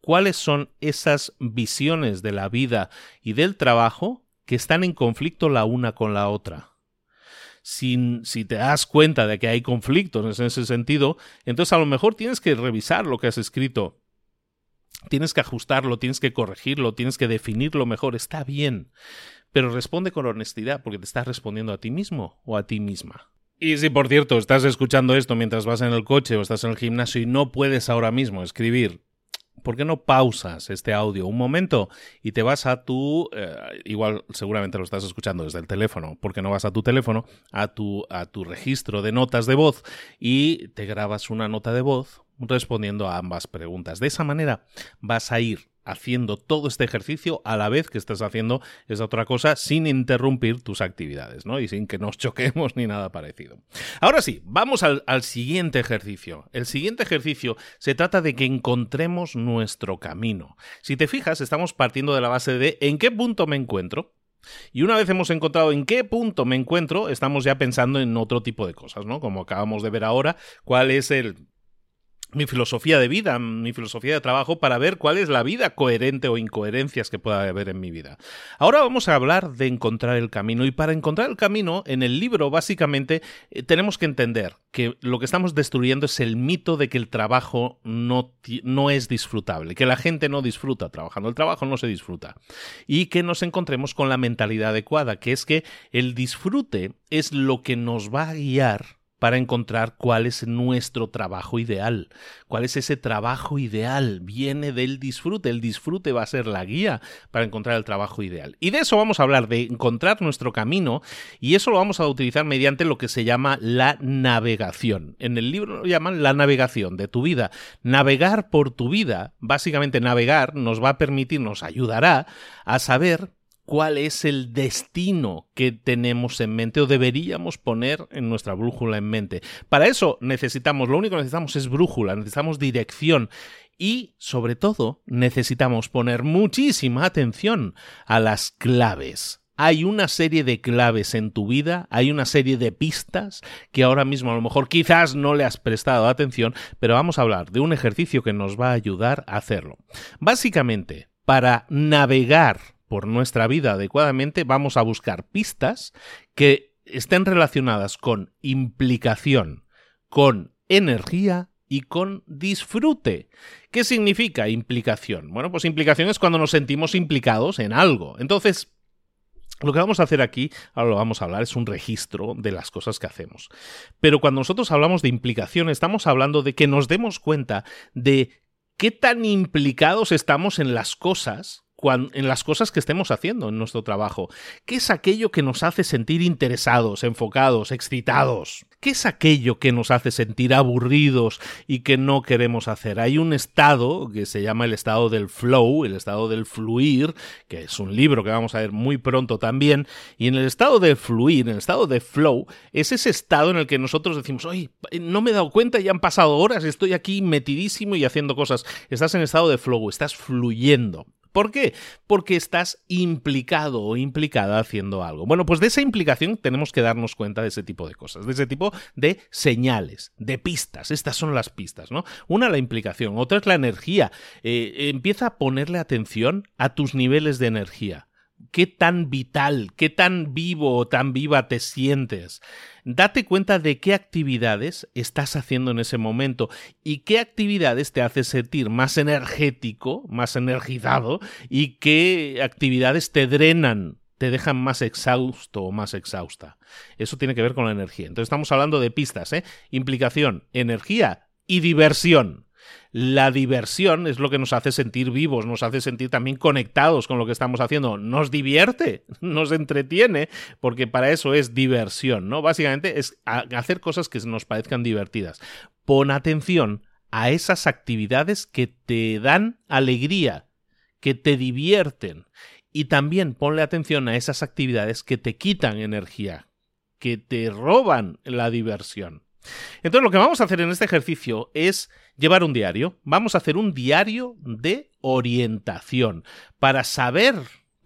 [SPEAKER 2] ¿Cuáles son esas visiones de la vida y del trabajo que están en conflicto la una con la otra? sin, si te das cuenta de que hay conflictos en ese sentido, entonces a lo mejor tienes que revisar lo que has escrito. Tienes que ajustarlo, tienes que corregirlo, tienes que definirlo mejor. Está bien. Pero responde con honestidad porque te estás respondiendo a ti mismo o a ti misma. Y si por cierto estás escuchando esto mientras vas en el coche o estás en el gimnasio y no puedes ahora mismo escribir ¿por qué no pausas este audio un momento y te vas a tu, eh, igual seguramente lo estás escuchando desde el teléfono, porque no vas a tu teléfono, a tu, a tu registro de notas de voz y te grabas una nota de voz respondiendo a ambas preguntas. De esa manera vas a ir haciendo todo este ejercicio a la vez que estás haciendo esa otra cosa sin interrumpir tus actividades, ¿no? Y sin que nos choquemos ni nada parecido. Ahora sí, vamos al, al siguiente ejercicio. El siguiente ejercicio se trata de que encontremos nuestro camino. Si te fijas, estamos partiendo de la base de ¿en qué punto me encuentro? Y una vez hemos encontrado en qué punto me encuentro, estamos ya pensando en otro tipo de cosas, ¿no? Como acabamos de ver ahora, cuál es el mi filosofía de vida, mi filosofía de trabajo para ver cuál es la vida coherente o incoherencias que pueda haber en mi vida. Ahora vamos a hablar de encontrar el camino y para encontrar el camino en el libro básicamente eh, tenemos que entender que lo que estamos destruyendo es el mito de que el trabajo no, no es disfrutable, que la gente no disfruta trabajando, el trabajo no se disfruta y que nos encontremos con la mentalidad adecuada, que es que el disfrute es lo que nos va a guiar para encontrar cuál es nuestro trabajo ideal. ¿Cuál es ese trabajo ideal? Viene del disfrute. El disfrute va a ser la guía para encontrar el trabajo ideal. Y de eso vamos a hablar, de encontrar nuestro camino, y eso lo vamos a utilizar mediante lo que se llama la navegación. En el libro lo llaman la navegación de tu vida. Navegar por tu vida, básicamente navegar, nos va a permitir, nos ayudará a saber cuál es el destino que tenemos en mente o deberíamos poner en nuestra brújula en mente. Para eso necesitamos, lo único que necesitamos es brújula, necesitamos dirección y sobre todo necesitamos poner muchísima atención a las claves. Hay una serie de claves en tu vida, hay una serie de pistas que ahora mismo a lo mejor quizás no le has prestado atención, pero vamos a hablar de un ejercicio que nos va a ayudar a hacerlo. Básicamente, para navegar por nuestra vida adecuadamente, vamos a buscar pistas que estén relacionadas con implicación, con energía y con disfrute. ¿Qué significa implicación? Bueno, pues implicación es cuando nos sentimos implicados en algo. Entonces, lo que vamos a hacer aquí, ahora lo vamos a hablar, es un registro de las cosas que hacemos. Pero cuando nosotros hablamos de implicación, estamos hablando de que nos demos cuenta de qué tan implicados estamos en las cosas en las cosas que estemos haciendo en nuestro trabajo. ¿Qué es aquello que nos hace sentir interesados, enfocados, excitados? ¿Qué es aquello que nos hace sentir aburridos y que no queremos hacer? Hay un estado que se llama el estado del flow, el estado del fluir, que es un libro que vamos a ver muy pronto también, y en el estado de fluir, en el estado de flow, es ese estado en el que nosotros decimos, oye, no me he dado cuenta, ya han pasado horas, estoy aquí metidísimo y haciendo cosas. Estás en estado de flow, estás fluyendo. ¿Por qué? Porque estás implicado o implicada haciendo algo. Bueno, pues de esa implicación tenemos que darnos cuenta de ese tipo de cosas, de ese tipo de señales, de pistas. Estas son las pistas, ¿no? Una la implicación, otra es la energía. Eh, empieza a ponerle atención a tus niveles de energía qué tan vital, qué tan vivo o tan viva te sientes. Date cuenta de qué actividades estás haciendo en ese momento y qué actividades te hace sentir más energético, más energizado y qué actividades te drenan te dejan más exhausto o más exhausta. Eso tiene que ver con la energía. Entonces estamos hablando de pistas, ¿eh? Implicación, energía y diversión. La diversión es lo que nos hace sentir vivos, nos hace sentir también conectados con lo que estamos haciendo, nos divierte, nos entretiene, porque para eso es diversión, ¿no? Básicamente es hacer cosas que nos parezcan divertidas. Pon atención a esas actividades que te dan alegría, que te divierten. Y también ponle atención a esas actividades que te quitan energía, que te roban la diversión. Entonces lo que vamos a hacer en este ejercicio es llevar un diario. Vamos a hacer un diario de orientación para saber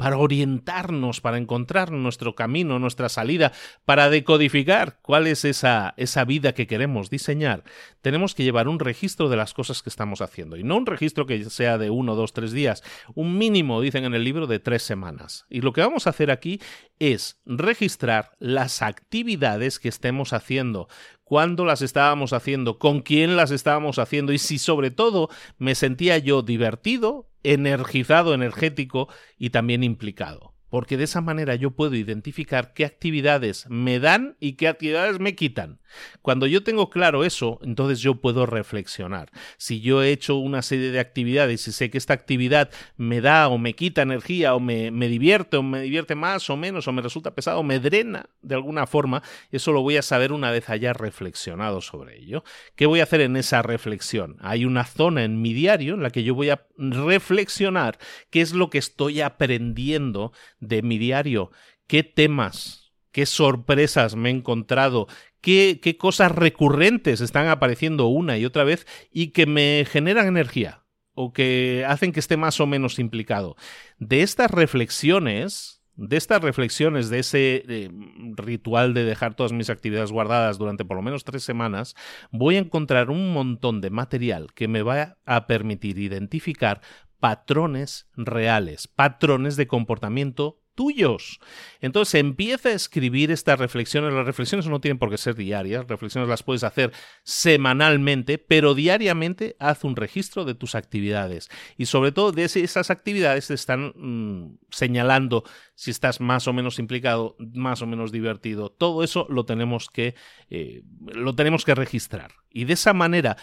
[SPEAKER 2] para orientarnos, para encontrar nuestro camino, nuestra salida, para decodificar cuál es esa, esa vida que queremos diseñar, tenemos que llevar un registro de las cosas que estamos haciendo. Y no un registro que sea de uno, dos, tres días, un mínimo, dicen en el libro, de tres semanas. Y lo que vamos a hacer aquí es registrar las actividades que estemos haciendo, cuándo las estábamos haciendo, con quién las estábamos haciendo y si sobre todo me sentía yo divertido, energizado, energético y también implicado porque de esa manera yo puedo identificar qué actividades me dan y qué actividades me quitan. Cuando yo tengo claro eso, entonces yo puedo reflexionar. Si yo he hecho una serie de actividades y sé que esta actividad me da o me quita energía o me, me divierte o me divierte más o menos o me resulta pesado o me drena de alguna forma, eso lo voy a saber una vez haya reflexionado sobre ello. ¿Qué voy a hacer en esa reflexión? Hay una zona en mi diario en la que yo voy a reflexionar qué es lo que estoy aprendiendo de mi diario, qué temas, qué sorpresas me he encontrado, qué, cosas recurrentes están apareciendo una y otra vez y que me generan energía o que hacen que esté más o menos implicado. De estas reflexiones, de estas reflexiones, de ese eh, ritual de dejar todas mis actividades guardadas durante por lo menos tres semanas, voy a encontrar un montón de material que me va a permitir identificar patrones reales, patrones de comportamiento tuyos. Entonces empieza a escribir estas reflexiones. Las reflexiones no tienen por qué ser diarias, reflexiones las puedes hacer semanalmente, pero diariamente haz un registro de tus actividades. Y sobre todo de esas actividades te están mm, señalando si estás más o menos implicado, más o menos divertido. Todo eso lo tenemos que, eh, lo tenemos que registrar. Y de esa manera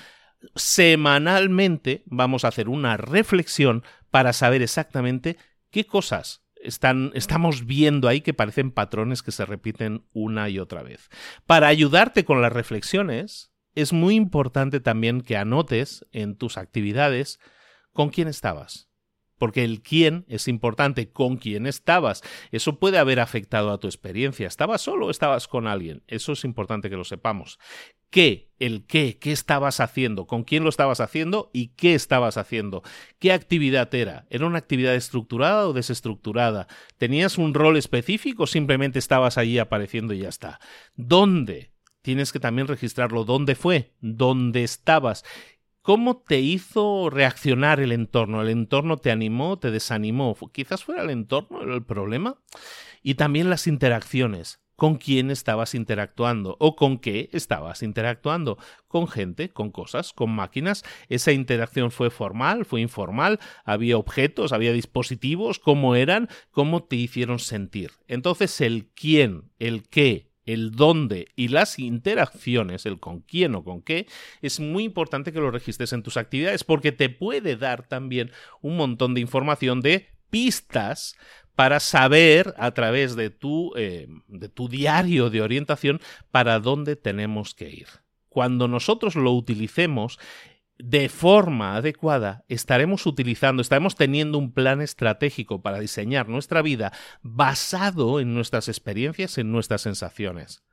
[SPEAKER 2] semanalmente vamos a hacer una reflexión para saber exactamente qué cosas están, estamos viendo ahí que parecen patrones que se repiten una y otra vez. Para ayudarte con las reflexiones, es muy importante también que anotes en tus actividades con quién estabas porque el quién es importante, con quién estabas. Eso puede haber afectado a tu experiencia. ¿Estabas solo o estabas con alguien? Eso es importante que lo sepamos. ¿Qué? El qué, qué estabas haciendo, con quién lo estabas haciendo y qué estabas haciendo. ¿Qué actividad era? ¿Era una actividad estructurada o desestructurada? ¿Tenías un rol específico o simplemente estabas allí apareciendo y ya está? ¿Dónde? Tienes que también registrarlo. ¿Dónde fue? ¿Dónde estabas? ¿Cómo te hizo reaccionar el entorno? ¿El entorno te animó, te desanimó? Quizás fuera el entorno el problema. Y también las interacciones. ¿Con quién estabas interactuando? ¿O con qué estabas interactuando? ¿Con gente? ¿Con cosas? ¿Con máquinas? ¿Esa interacción fue formal? ¿Fue informal? ¿Había objetos? ¿Había dispositivos? ¿Cómo eran? ¿Cómo te hicieron sentir? Entonces el quién, el qué, el dónde y las interacciones, el con quién o con qué, es muy importante que lo registres en tus actividades porque te puede dar también un montón de información de pistas para saber a través de tu, eh, de tu diario de orientación para dónde tenemos que ir. Cuando nosotros lo utilicemos, de forma adecuada, estaremos utilizando, estaremos teniendo un plan estratégico para diseñar nuestra vida basado en nuestras experiencias, en nuestras sensaciones.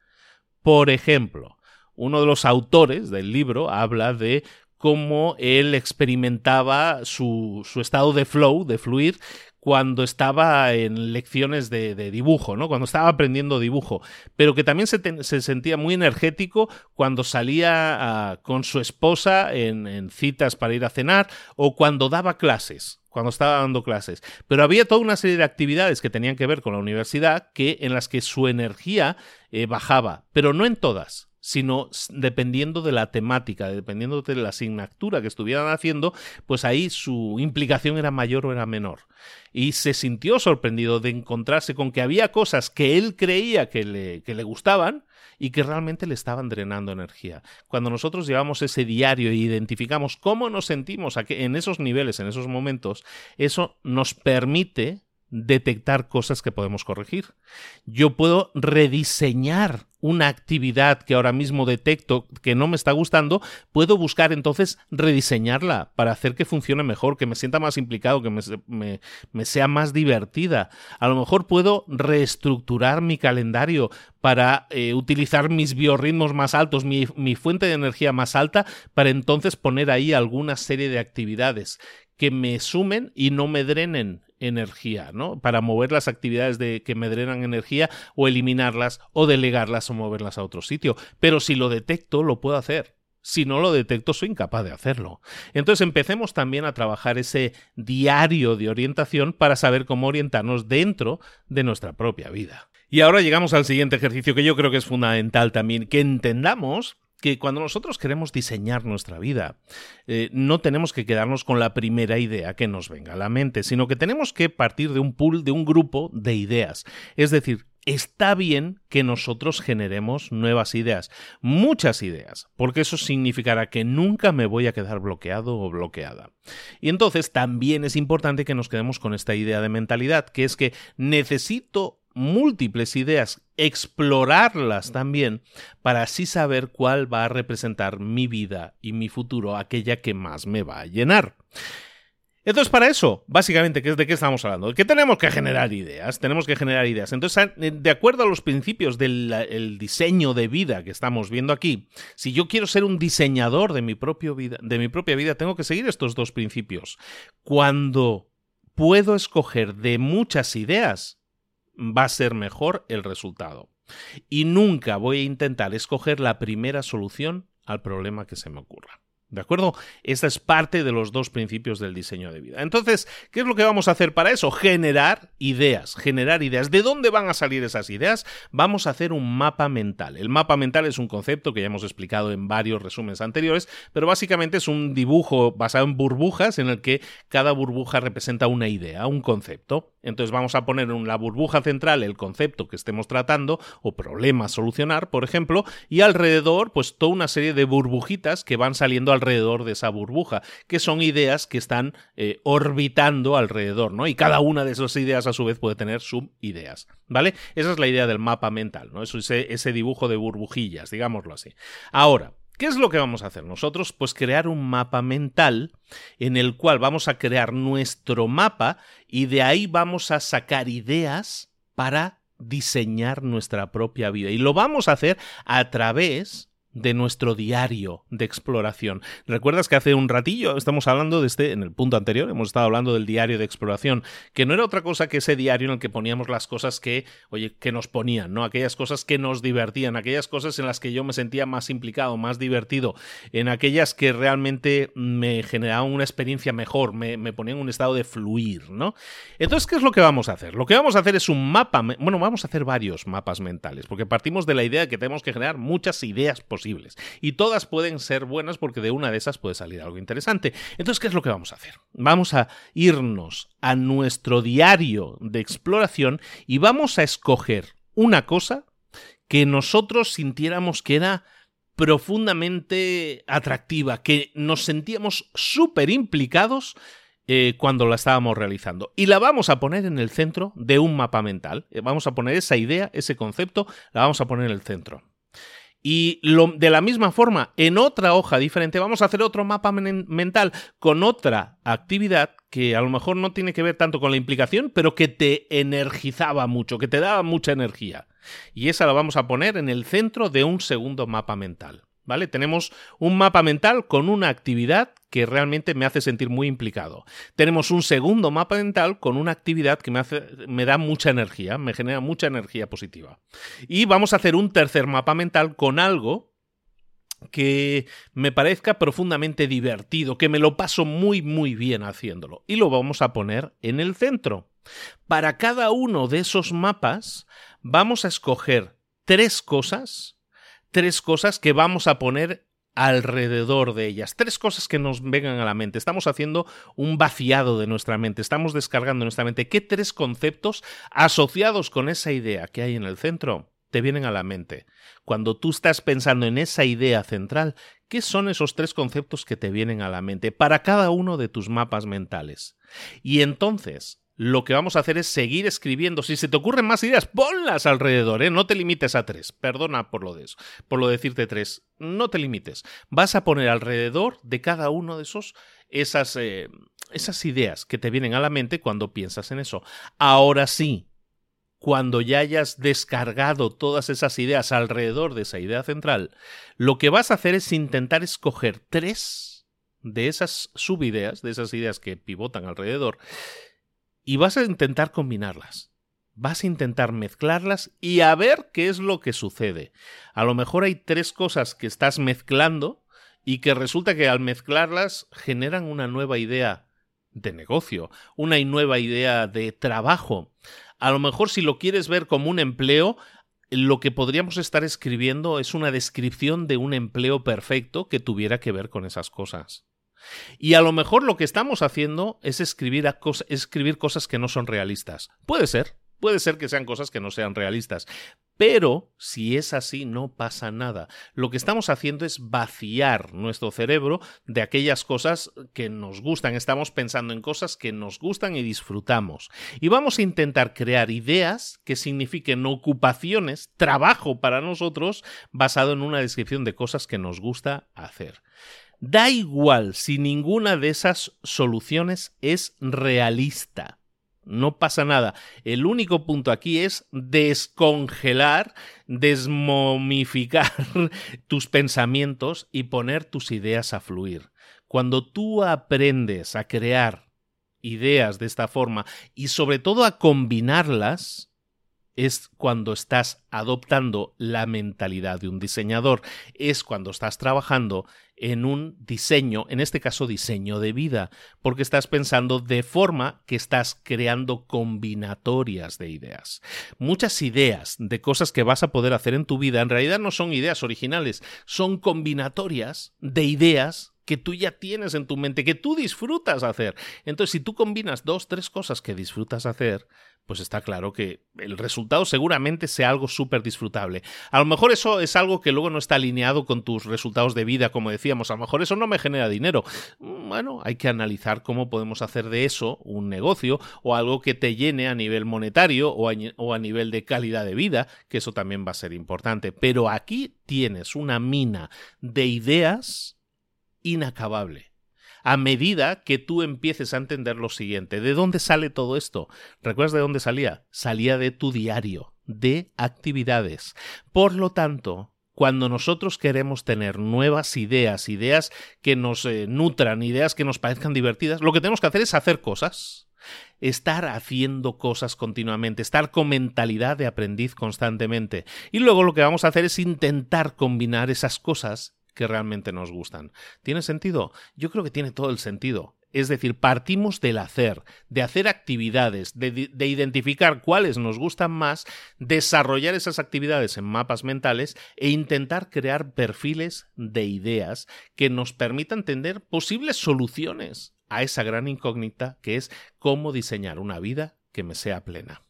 [SPEAKER 2] Por ejemplo, uno de los autores del libro habla de cómo él experimentaba su, estado de flow, de fluir, cuando estaba en lecciones de, dibujo, ¿no? Cuando estaba aprendiendo dibujo, pero que también se, sentía muy energético cuando salía ah, con su esposa en, citas para ir a cenar o cuando daba clases cuando estaba dando clases. Pero había toda una serie de actividades que tenían que ver con la universidad que en las que su energía eh, bajaba, pero no en todas sino dependiendo de la temática, dependiendo de la asignatura que estuvieran haciendo, pues ahí su implicación era mayor o era menor. Y se sintió sorprendido de encontrarse con que había cosas que él creía que le, que le gustaban y que realmente le estaban drenando energía. Cuando nosotros llevamos ese diario e identificamos cómo nos sentimos en esos niveles, en esos momentos, eso nos permite detectar cosas que podemos corregir. Yo puedo rediseñar una actividad que ahora mismo detecto que no me está gustando, puedo buscar entonces rediseñarla para hacer que funcione mejor, que me sienta más implicado, que me, sea más divertida. A lo mejor puedo reestructurar mi calendario para eh, utilizar mis biorritmos más altos, mi, mi fuente de energía más alta, para entonces poner ahí alguna serie de actividades que me sumen y no me drenen energía, ¿no? Para mover las actividades de, que me drenan energía o eliminarlas o delegarlas o moverlas a otro sitio. Pero si lo detecto, lo puedo hacer. Si no lo detecto, soy incapaz de hacerlo. Entonces empecemos también a trabajar ese diario de orientación para saber cómo orientarnos dentro de nuestra propia vida. Y ahora llegamos al siguiente ejercicio que yo creo que es fundamental también, que entendamos que cuando nosotros queremos diseñar nuestra vida, eh, no tenemos que quedarnos con la primera idea que nos venga a la mente, sino que tenemos que partir de un pool, de un grupo de ideas. Es decir, está bien que nosotros generemos nuevas ideas, muchas ideas, porque eso significará que nunca me voy a quedar bloqueado o bloqueada. Y entonces también es importante que nos quedemos con esta idea de mentalidad, que es que necesito múltiples ideas, explorarlas también, para así saber cuál va a representar mi vida y mi futuro, aquella que más me va a llenar. Entonces, para eso, básicamente, ¿qué es de qué estamos hablando? Que tenemos que generar ideas, tenemos que generar ideas. Entonces, de acuerdo a los principios del diseño de vida que estamos viendo aquí, si yo quiero ser un diseñador de mi, vida, de mi propia vida, tengo que seguir estos dos principios. Cuando puedo escoger de muchas ideas, va a ser mejor el resultado. Y nunca voy a intentar escoger la primera solución al problema que se me ocurra. ¿De acuerdo? Esta es parte de los dos principios del diseño de vida. Entonces, ¿qué es lo que vamos a hacer para eso? Generar ideas, generar ideas. ¿De dónde van a salir esas ideas? Vamos a hacer un mapa mental. El mapa mental es un concepto que ya hemos explicado en varios resúmenes anteriores, pero básicamente es un dibujo basado en burbujas en el que cada burbuja representa una idea, un concepto. Entonces vamos a poner en la burbuja central el concepto que estemos tratando o problema a solucionar, por ejemplo, y alrededor pues toda una serie de burbujitas que van saliendo alrededor de esa burbuja, que son ideas que están eh, orbitando alrededor, ¿no? Y cada una de esas ideas a su vez puede tener subideas, ¿vale? Esa es la idea del mapa mental, ¿no? Ese, ese dibujo de burbujillas, digámoslo así. Ahora, ¿Qué es lo que vamos a hacer nosotros? Pues crear un mapa mental en el cual vamos a crear nuestro mapa y de ahí vamos a sacar ideas para diseñar nuestra propia vida. Y lo vamos a hacer a través de nuestro diario de exploración. ¿Recuerdas que hace un ratillo estamos hablando de este, en el punto anterior, hemos estado hablando del diario de exploración, que no era otra cosa que ese diario en el que poníamos las cosas que, oye, que nos ponían, ¿no? Aquellas cosas que nos divertían, aquellas cosas en las que yo me sentía más implicado, más divertido, en aquellas que realmente me generaban una experiencia mejor, me, me ponían un estado de fluir, ¿no? Entonces, ¿qué es lo que vamos a hacer? Lo que vamos a hacer es un mapa, bueno, vamos a hacer varios mapas mentales, porque partimos de la idea de que tenemos que generar muchas ideas posibles y todas pueden ser buenas porque de una de esas puede salir algo interesante. Entonces, ¿qué es lo que vamos a hacer? Vamos a irnos a nuestro diario de exploración y vamos a escoger una cosa que nosotros sintiéramos que era profundamente atractiva, que nos sentíamos súper implicados eh, cuando la estábamos realizando. Y la vamos a poner en el centro de un mapa mental. Eh, vamos a poner esa idea, ese concepto, la vamos a poner en el centro. Y de la misma forma, en otra hoja diferente, vamos a hacer otro mapa mental con otra actividad que a lo mejor no tiene que ver tanto con la implicación, pero que te energizaba mucho, que te daba mucha energía. Y esa la vamos a poner en el centro de un segundo mapa mental. ¿vale? Tenemos un mapa mental con una actividad que realmente me hace sentir muy implicado. Tenemos un segundo mapa mental con una actividad que me, hace, me da mucha energía, me genera mucha energía positiva. Y vamos a hacer un tercer mapa mental con algo que me parezca profundamente divertido, que me lo paso muy muy bien haciéndolo. Y lo vamos a poner en el centro. Para cada uno de esos mapas vamos a escoger tres cosas tres cosas que vamos a poner alrededor de ellas. Tres cosas que nos vengan a la mente. Estamos haciendo un vaciado de nuestra mente, estamos descargando nuestra mente. ¿Qué tres conceptos asociados con esa idea que hay en el centro te vienen a la mente? Cuando tú estás pensando en esa idea central, ¿qué son esos tres conceptos que te vienen a la mente para cada uno de tus mapas mentales? Y entonces, lo que vamos a hacer es seguir escribiendo. Si se te ocurren más ideas, ponlas alrededor, ¿eh? No te limites a tres. Perdona por lo de eso, por lo de decirte tres. No te limites. Vas a poner alrededor de cada uno de esos esas, eh, esas ideas que te vienen a la mente cuando piensas en eso. Ahora sí, cuando ya hayas descargado todas esas ideas alrededor de esa idea central, lo que vas a hacer es intentar escoger tres de esas subideas, de esas ideas que pivotan alrededor, y vas a intentar combinarlas. Vas a intentar mezclarlas y a ver qué es lo que sucede. A lo mejor hay tres cosas que estás mezclando y que resulta que al mezclarlas generan una nueva idea de negocio, una nueva idea de trabajo. A lo mejor si lo quieres ver como un empleo, lo que podríamos estar escribiendo es una descripción de un empleo perfecto que tuviera que ver con esas cosas. Y a lo mejor lo que estamos haciendo es escribir, escribir cosas que no son realistas. Puede ser, puede ser que sean cosas que no sean realistas. Pero si es así, no pasa nada. Lo que estamos haciendo es vaciar nuestro cerebro de aquellas cosas que nos gustan. Estamos pensando en cosas que nos gustan y disfrutamos. Y vamos a intentar crear ideas que signifiquen ocupaciones, trabajo para nosotros, basado en una descripción de cosas que nos gusta hacer. Da igual si ninguna de esas soluciones es realista. No pasa nada. El único punto aquí es descongelar, desmomificar tus pensamientos y poner tus ideas a fluir. Cuando tú aprendes a crear ideas de esta forma y sobre todo a combinarlas, es cuando estás adoptando la mentalidad de un diseñador, es cuando estás trabajando en un diseño, en este caso diseño de vida, porque estás pensando de forma que estás creando combinatorias de ideas. Muchas ideas de cosas que vas a poder hacer en tu vida en realidad no son ideas originales, son combinatorias de ideas que tú ya tienes en tu mente, que tú disfrutas hacer. Entonces, si tú combinas dos, tres cosas que disfrutas hacer, pues está claro que el resultado seguramente sea algo súper disfrutable. A lo mejor eso es algo que luego no está alineado con tus resultados de vida, como decíamos. A lo mejor eso no me genera dinero. Mm, bueno, hay que analizar cómo podemos hacer de eso un negocio o algo que te llene a nivel monetario o a, o a nivel de calidad de vida, que eso también va a ser importante. Pero aquí tienes una mina de ideas inacabable a medida que tú empieces a entender lo siguiente. ¿De dónde sale todo esto? ¿Recuerdas de dónde salía? Salía de tu diario, de actividades. Por lo tanto, cuando nosotros queremos tener nuevas ideas, ideas que nos eh, nutran, ideas que nos parezcan divertidas, lo que tenemos que hacer es hacer cosas. Estar haciendo cosas continuamente, estar con mentalidad de aprendiz constantemente. Y luego lo que vamos a hacer es intentar combinar esas cosas que realmente nos gustan. ¿Tiene sentido? Yo creo que tiene todo el sentido. Es decir, partimos del hacer, de hacer actividades, de, identificar cuáles nos gustan más, desarrollar esas actividades en mapas mentales e intentar crear perfiles de ideas que nos permitan tener posibles soluciones a esa gran incógnita que es cómo diseñar una vida que me sea plena.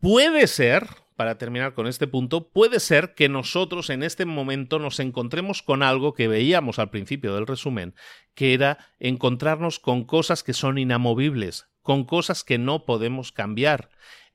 [SPEAKER 2] Puede ser, para terminar con este punto, puede ser que nosotros en este momento nos encontremos con algo que veíamos al principio del resumen, que era encontrarnos con cosas que son inamovibles, con cosas que no podemos cambiar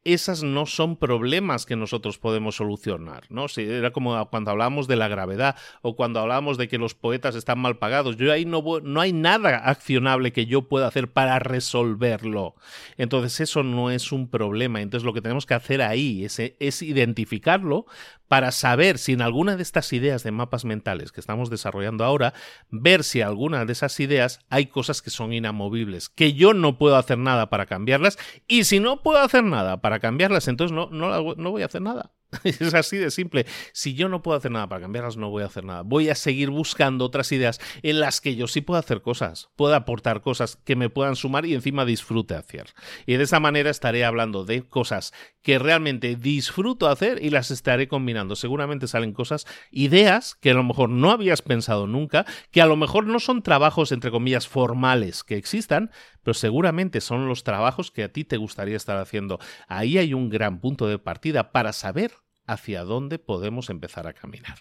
[SPEAKER 2] esas no son problemas que nosotros podemos solucionar, ¿no? Era como cuando hablábamos de la gravedad o cuando hablábamos de que los poetas están mal pagados. Yo ahí no, no hay nada accionable que yo pueda hacer para resolverlo. Entonces eso no es un problema. Entonces lo que tenemos que hacer ahí es, es identificarlo para saber si en alguna de estas ideas de mapas mentales que estamos desarrollando ahora, ver si alguna de esas ideas hay cosas que son inamovibles, que yo no puedo hacer nada para cambiarlas y si no puedo hacer nada para cambiarlas, entonces no, no, no voy a hacer nada. Es así de simple. Si yo no puedo hacer nada para cambiarlas, no voy a hacer nada. Voy a seguir buscando otras ideas en las que yo sí puedo hacer cosas, puedo aportar cosas que me puedan sumar y encima disfrute hacer. Y de esa manera estaré hablando de cosas que realmente disfruto hacer y las estaré combinando. Seguramente salen cosas, ideas que a lo mejor no habías pensado nunca, que a lo mejor no son trabajos entre comillas formales que existan, pero seguramente son los trabajos que a ti te gustaría estar haciendo. Ahí hay un gran punto de partida para saber hacia dónde podemos empezar a caminar.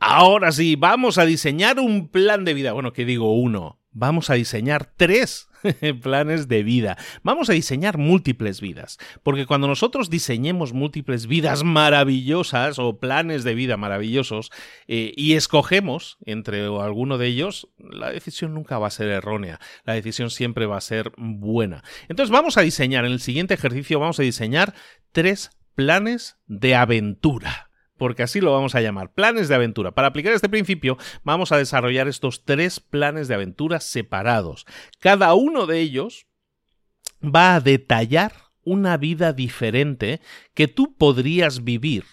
[SPEAKER 2] Ahora sí, vamos a diseñar un plan de vida. Bueno, ¿qué digo uno? Vamos a diseñar tres planes de vida. Vamos a diseñar múltiples vidas. Porque cuando nosotros diseñemos múltiples vidas maravillosas o planes de vida maravillosos eh, y escogemos entre alguno de ellos, la decisión nunca va a ser errónea. La decisión siempre va a ser buena. Entonces vamos a diseñar, en el siguiente ejercicio vamos a diseñar tres planes de aventura porque así lo vamos a llamar, planes de aventura. Para aplicar este principio, vamos a desarrollar estos tres planes de aventura separados. Cada uno de ellos va a detallar una vida diferente que tú podrías vivir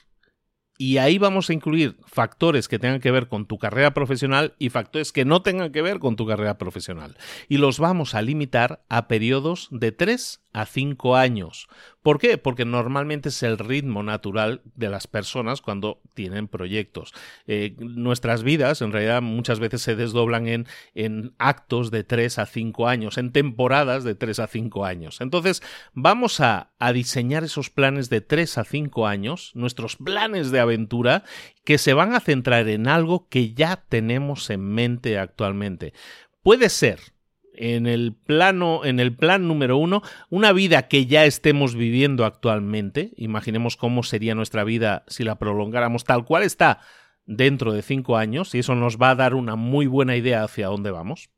[SPEAKER 2] y ahí vamos a incluir factores que tengan que ver con tu carrera profesional y factores que no tengan que ver con tu carrera profesional. Y los vamos a limitar a periodos de 3 a 5 años. ¿Por qué? Porque normalmente es el ritmo natural de las personas cuando tienen proyectos. Eh, nuestras vidas, en realidad, muchas veces se desdoblan en, en actos de 3 a 5 años, en temporadas de 3 a 5 años. Entonces, vamos a, a diseñar esos planes de 3 a 5 años, nuestros planes de aventura, que se van a centrar en algo que ya tenemos en mente actualmente. Puede ser en el plano, en el plan número uno, una vida que ya estemos viviendo actualmente. Imaginemos cómo sería nuestra vida si la prolongáramos tal cual está dentro de cinco años, y eso nos va a dar una muy buena idea hacia dónde vamos.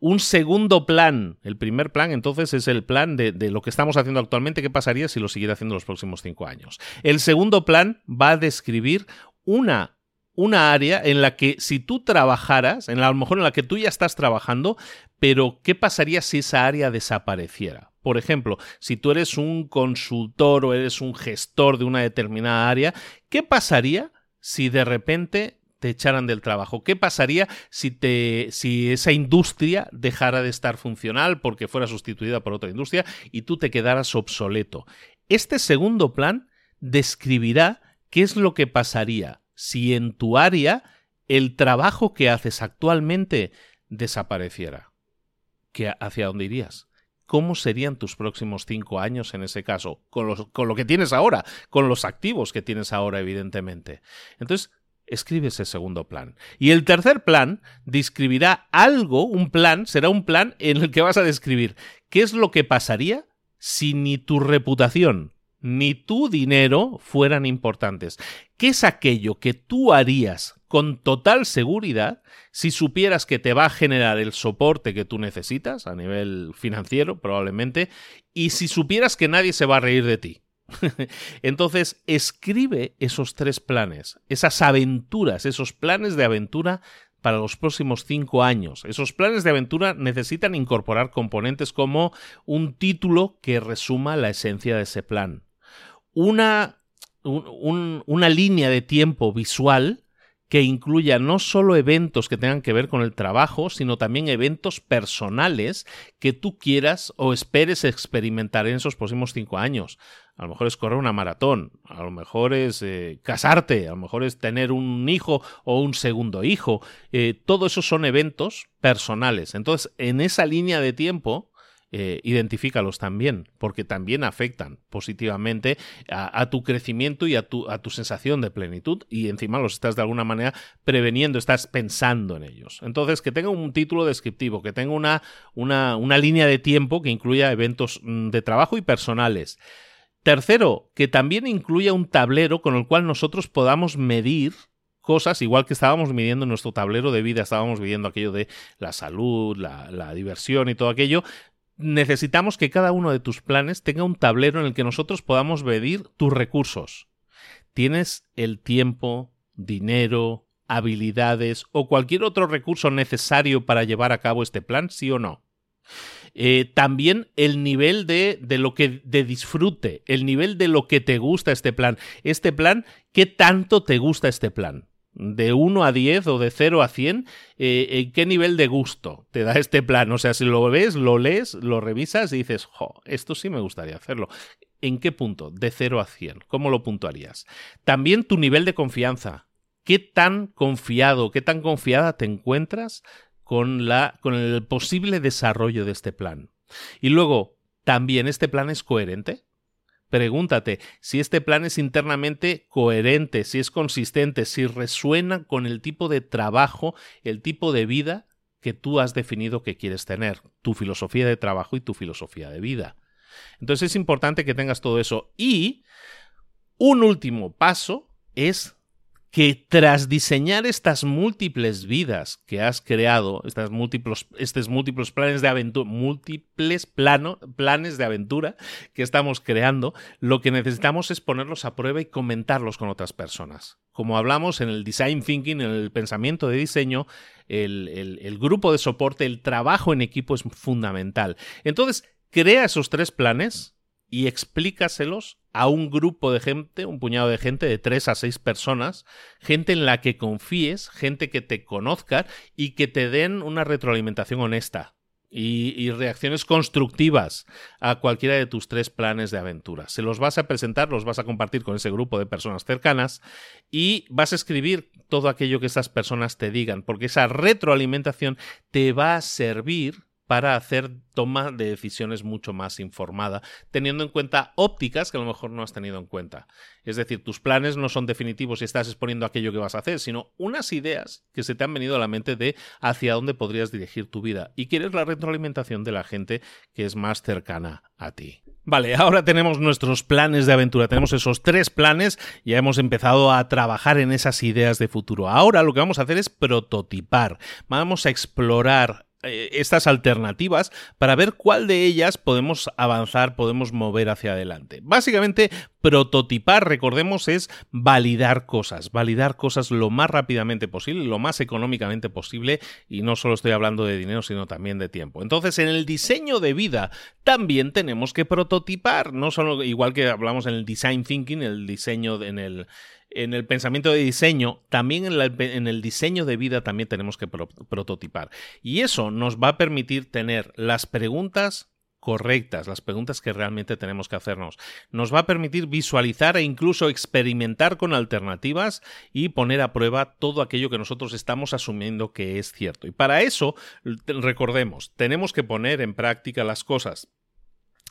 [SPEAKER 2] Un segundo plan, el primer plan entonces es el plan de, de, lo que estamos haciendo actualmente, qué pasaría si lo siguiera haciendo los próximos cinco años. El segundo plan va a describir una una área en la que si tú trabajaras, en la, a lo mejor en la que tú ya estás trabajando, pero ¿qué pasaría si esa área desapareciera? Por ejemplo, si tú eres un consultor o eres un gestor de una determinada área, ¿qué pasaría si de repente te echaran del trabajo? ¿Qué pasaría si, esa industria dejara de estar funcional porque fuera sustituida por otra industria y tú te quedaras obsoleto? Este segundo plan describirá qué es lo que pasaría si en tu área el trabajo que haces actualmente desapareciera? ¿Qué, ¿Hacia dónde irías? ¿Cómo serían tus próximos cinco años en ese caso? Con, con lo que tienes ahora, con los activos que tienes ahora, evidentemente. Entonces, escribe ese segundo plan. Y el tercer plan describirá algo, un plan, será un plan en el que vas a describir qué es lo que pasaría si ni tu reputación, ni tu dinero fueran importantes. ¿Qué es aquello que tú harías con total seguridad si supieras que te va a generar el soporte que tú necesitas a nivel financiero, probablemente, y si supieras que nadie se va a reír de ti? Entonces, escribe esos tres planes, esas aventuras, esos planes de aventura para los próximos cinco años. Esos planes de aventura necesitan incorporar componentes como un título que resuma la esencia de ese plan una, un, una línea de tiempo visual que incluya no solo eventos que tengan que ver con el trabajo, sino también eventos personales que tú quieras o esperes experimentar en esos próximos cinco años. A lo mejor es correr una maratón, a lo mejor es eh, casarte, a lo mejor es tener un hijo o un segundo hijo. Eh, todo eso son eventos personales. Entonces, en esa línea de tiempo, eh, identifícalos también, porque también afectan positivamente a, tu crecimiento y a tu, a tu, sensación de plenitud y encima los estás de alguna manera preveniendo, estás pensando en ellos. Entonces, que tenga un título descriptivo, que tenga una, una, una línea de tiempo que incluya eventos mm, de trabajo y personales. Tercero, que también incluya un tablero con el cual nosotros podamos medir cosas, igual que estábamos midiendo nuestro tablero de vida, estábamos midiendo aquello de la salud, la, la, diversión y todo aquello, necesitamos que cada uno de tus planes tenga un tablero en el que nosotros podamos medir tus recursos. ¿Tienes el tiempo, dinero, habilidades o cualquier otro recurso necesario para llevar a cabo este plan, sí o no? Eh, también el nivel de, de, lo que de disfrute, el nivel de lo que te gusta este plan. Este plan, ¿qué tanto te gusta este plan? De 1 a 10 o de 0 a 100, eh, ¿en qué nivel de gusto te da este plan? O sea, si lo ves, lo lees, lo revisas y dices, jo, esto sí me gustaría hacerlo. ¿En qué punto? De 0 a 100. ¿Cómo lo puntuarías? También tu nivel de confianza. ¿Qué tan confiado, qué tan confiada te encuentras con, la, con el posible desarrollo de este plan? Y luego, ¿también este plan es coherente? Pregúntate si este plan es internamente coherente, si es consistente, si resuena con el tipo de trabajo, el tipo de vida que tú has definido que quieres tener, tu filosofía de trabajo y tu filosofía de vida. Entonces es importante que tengas todo eso. Y un último paso es que tras diseñar estas múltiples vidas que has creado, estas múltiples, estos múltiples planes de aventura, múltiples plano, planes de aventura que estamos creando, lo que necesitamos es ponerlos a prueba y comentarlos con otras personas. Como hablamos en el design thinking, en el pensamiento de diseño, el, el, el grupo de soporte, el trabajo en equipo es fundamental. Entonces, crea esos tres planes y explícaselos a un grupo de gente, un puñado de gente, de tres a seis personas, gente en la que confíes, gente que te conozca y que te den una retroalimentación honesta y, reacciones constructivas a cualquiera de tus tres planes de aventura. Se los vas a presentar, los vas a compartir con ese grupo de personas cercanas y vas a escribir todo aquello que esas personas te digan, porque esa retroalimentación te va a servir para hacer toma de decisiones mucho más informada, teniendo en cuenta ópticas que a lo mejor no has tenido en cuenta. Es decir, tus planes no son definitivos y estás exponiendo aquello que vas a hacer, sino unas ideas que se te han venido a la mente de hacia dónde podrías dirigir tu vida y quieres la retroalimentación de la gente que es más cercana a ti. Vale, ahora tenemos nuestros planes de aventura, tenemos esos tres planes, ya hemos empezado a trabajar en esas ideas de futuro. Ahora lo que vamos a hacer es prototipar, vamos a explorar estas alternativas para ver cuál de ellas podemos avanzar, podemos mover hacia adelante. Básicamente, prototipar, recordemos, es validar cosas, validar cosas lo más rápidamente posible, lo más económicamente posible, y no solo estoy hablando de dinero, sino también de tiempo. Entonces, en el diseño de vida también tenemos que prototipar, no solo igual que hablamos en el design thinking, el diseño en el en el pensamiento de diseño, también en, el diseño de vida también tenemos que prototipar. Y eso nos va a permitir tener las preguntas correctas, las preguntas que realmente tenemos que hacernos. Nos va a permitir visualizar e incluso experimentar con alternativas y poner a prueba todo aquello que nosotros estamos asumiendo que es cierto. Y para eso, recordemos, tenemos que poner en práctica las cosas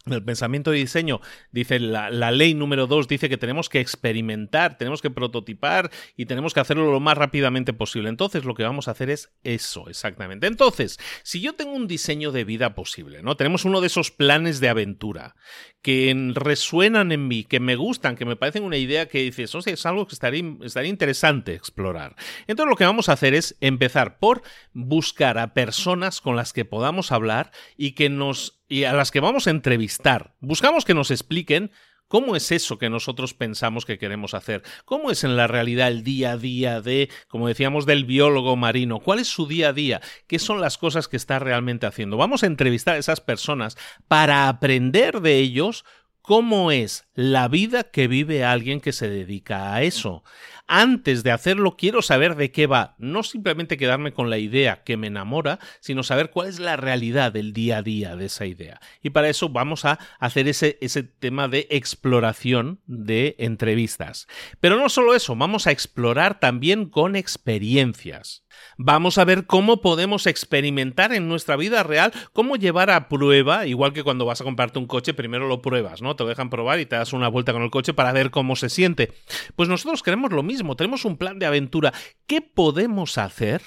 [SPEAKER 2] el pensamiento de diseño, dice la, ley número 2, dice que tenemos que experimentar, tenemos que prototipar y tenemos que hacerlo lo más rápidamente posible. Entonces, lo que vamos a hacer es eso, exactamente. Entonces, si yo tengo un diseño de vida posible, ¿no? Tenemos uno de esos planes de aventura que resuenan en mí, que me gustan, que me parecen una idea que dices, o sea, es algo que estaría, estaría interesante explorar. Entonces, lo que vamos a hacer es empezar por buscar a personas con las que podamos hablar y que nos y a las que vamos a entrevistar. Buscamos que nos expliquen ¿Cómo es eso que nosotros pensamos que queremos hacer? ¿Cómo es en la realidad el día a día de, como decíamos, del biólogo marino? ¿Cuál es su día a día? ¿Qué son las cosas que está realmente haciendo? Vamos a entrevistar a esas personas para aprender de ellos cómo es la vida que vive alguien que se dedica a eso. Antes de hacerlo, quiero saber de qué va, no simplemente quedarme con la idea que me enamora, sino saber cuál es la realidad del día a día de esa idea. Y para eso vamos a hacer ese, ese tema de exploración de entrevistas. Pero no solo eso, vamos a explorar también con experiencias. Vamos a ver cómo podemos experimentar en nuestra vida real, cómo llevar a prueba, igual que cuando vas a comprarte un coche, primero lo pruebas, ¿no? Te lo dejan probar y te das una vuelta con el coche para ver cómo se siente. Pues nosotros queremos lo mismo, tenemos un plan de aventura. ¿Qué podemos hacer?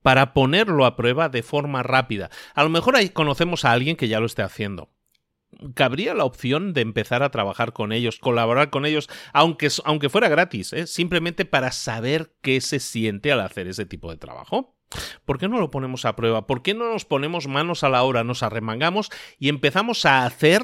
[SPEAKER 2] para ponerlo a prueba de forma rápida. A lo mejor ahí conocemos a alguien que ya lo esté haciendo cabría la opción de empezar a trabajar con ellos, colaborar con ellos, aunque, aunque fuera gratis, ¿eh? simplemente para saber qué se siente al hacer ese tipo de trabajo. ¿Por qué no lo ponemos a prueba? ¿Por qué no nos ponemos manos a la obra, nos arremangamos y empezamos a hacer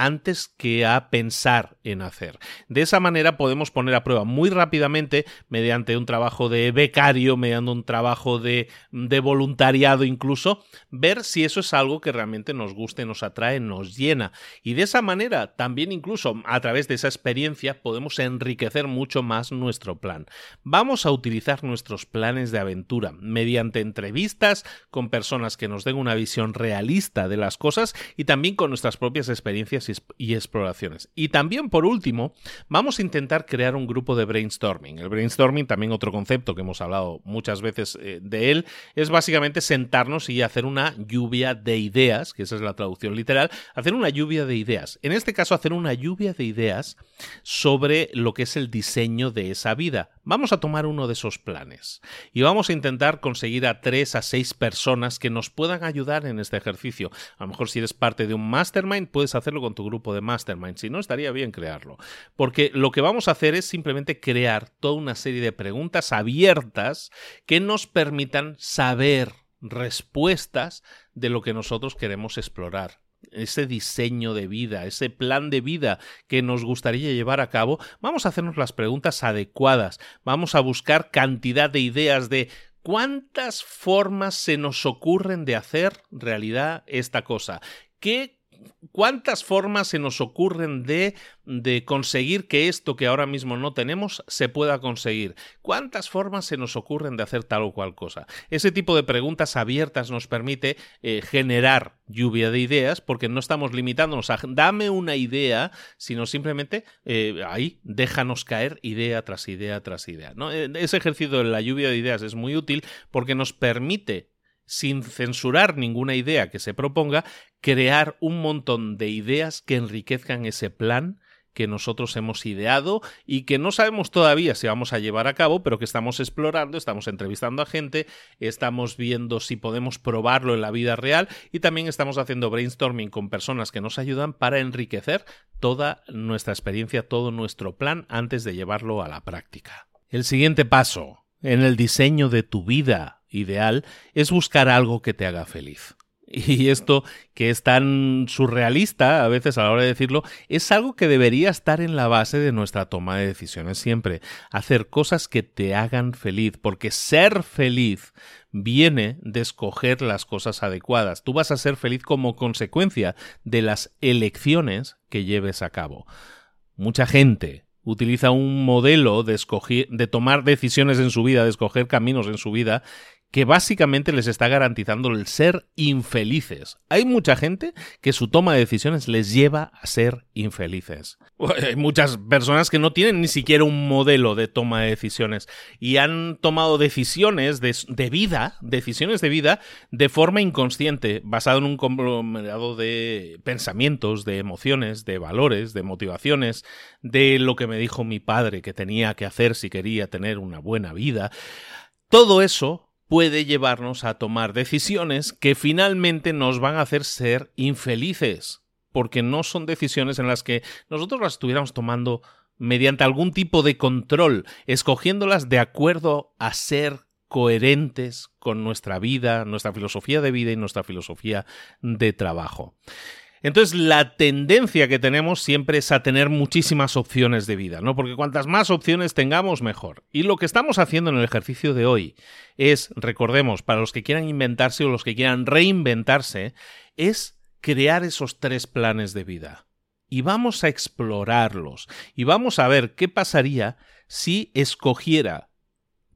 [SPEAKER 2] antes que a pensar en hacer. De esa manera podemos poner a prueba muy rápidamente, mediante un trabajo de becario, mediante un trabajo de, de, voluntariado incluso, ver si eso es algo que realmente nos guste, nos atrae, nos llena. Y de esa manera, también incluso a través de esa experiencia, podemos enriquecer mucho más nuestro plan. Vamos a utilizar nuestros planes de aventura mediante entrevistas con personas que nos den una visión realista de las cosas y también con nuestras propias experiencias y exploraciones. Y también, por último, vamos a intentar crear un grupo de brainstorming. El brainstorming, también otro concepto que hemos hablado muchas veces eh, de él, es básicamente sentarnos y hacer una lluvia de ideas, que esa es la traducción literal, hacer una lluvia de ideas. En este caso, hacer una lluvia de ideas sobre lo que es el diseño de esa vida. Vamos a tomar uno de esos planes y vamos a intentar conseguir a tres a seis personas que nos puedan ayudar en este ejercicio. A lo mejor si eres parte de un mastermind puedes hacerlo con tu grupo de mastermind, si no estaría bien crearlo. Porque lo que vamos a hacer es simplemente crear toda una serie de preguntas abiertas que nos permitan saber respuestas de lo que nosotros queremos explorar. Ese diseño de vida, ese plan de vida que nos gustaría llevar a cabo, vamos a hacernos las preguntas adecuadas, vamos a buscar cantidad de ideas de cuántas formas se nos ocurren de hacer realidad esta cosa, qué ¿Cuántas formas se nos ocurren de, de, conseguir que esto que ahora mismo no tenemos se pueda conseguir? ¿Cuántas formas se nos ocurren de hacer tal o cual cosa? Ese tipo de preguntas abiertas nos permite eh, generar lluvia de ideas porque no estamos limitándonos a dame una idea, sino simplemente eh, ahí déjanos caer idea tras idea tras idea. ¿no? Eh, ese ejercicio de la lluvia de ideas es muy útil porque nos permite sin censurar ninguna idea que se proponga, crear un montón de ideas que enriquezcan ese plan que nosotros hemos ideado y que no sabemos todavía si vamos a llevar a cabo, pero que estamos explorando, estamos entrevistando a gente, estamos viendo si podemos probarlo en la vida real y también estamos haciendo brainstorming con personas que nos ayudan para enriquecer toda nuestra experiencia, todo nuestro plan antes de llevarlo a la práctica. El siguiente paso en el diseño de tu vida ideal es buscar algo que te haga feliz. Y esto, que es tan surrealista a veces a la hora de decirlo, es algo que debería estar en la base de nuestra toma de decisiones siempre. Hacer cosas que te hagan feliz, porque ser feliz viene de escoger las cosas adecuadas. Tú vas a ser feliz como consecuencia de las elecciones que lleves a cabo. Mucha gente utiliza un modelo de, de tomar decisiones en su vida, de escoger caminos en su vida, que básicamente les está garantizando el ser infelices. Hay mucha gente que su toma de decisiones les lleva a ser infelices. Hay muchas personas que no tienen ni siquiera un modelo de toma de decisiones y han tomado decisiones de, vida, decisiones de vida, de forma inconsciente, basado en un conglomerado de pensamientos, de emociones, de valores, de motivaciones, de lo que me dijo mi padre que tenía que hacer si quería tener una buena vida. Todo eso puede llevarnos a tomar decisiones que finalmente nos van a hacer ser infelices, porque no son decisiones en las que nosotros las estuviéramos tomando mediante algún tipo de control, escogiéndolas de acuerdo a ser coherentes con nuestra vida, nuestra filosofía de vida y nuestra filosofía de trabajo. Entonces, la tendencia que tenemos siempre es a tener muchísimas opciones de vida, ¿no? Porque cuantas más opciones tengamos, mejor. Y lo que estamos haciendo en el ejercicio de hoy es, recordemos, para los que quieran inventarse o los que quieran reinventarse, es crear esos tres planes de vida. Y vamos a explorarlos. Y vamos a ver qué pasaría si escogiera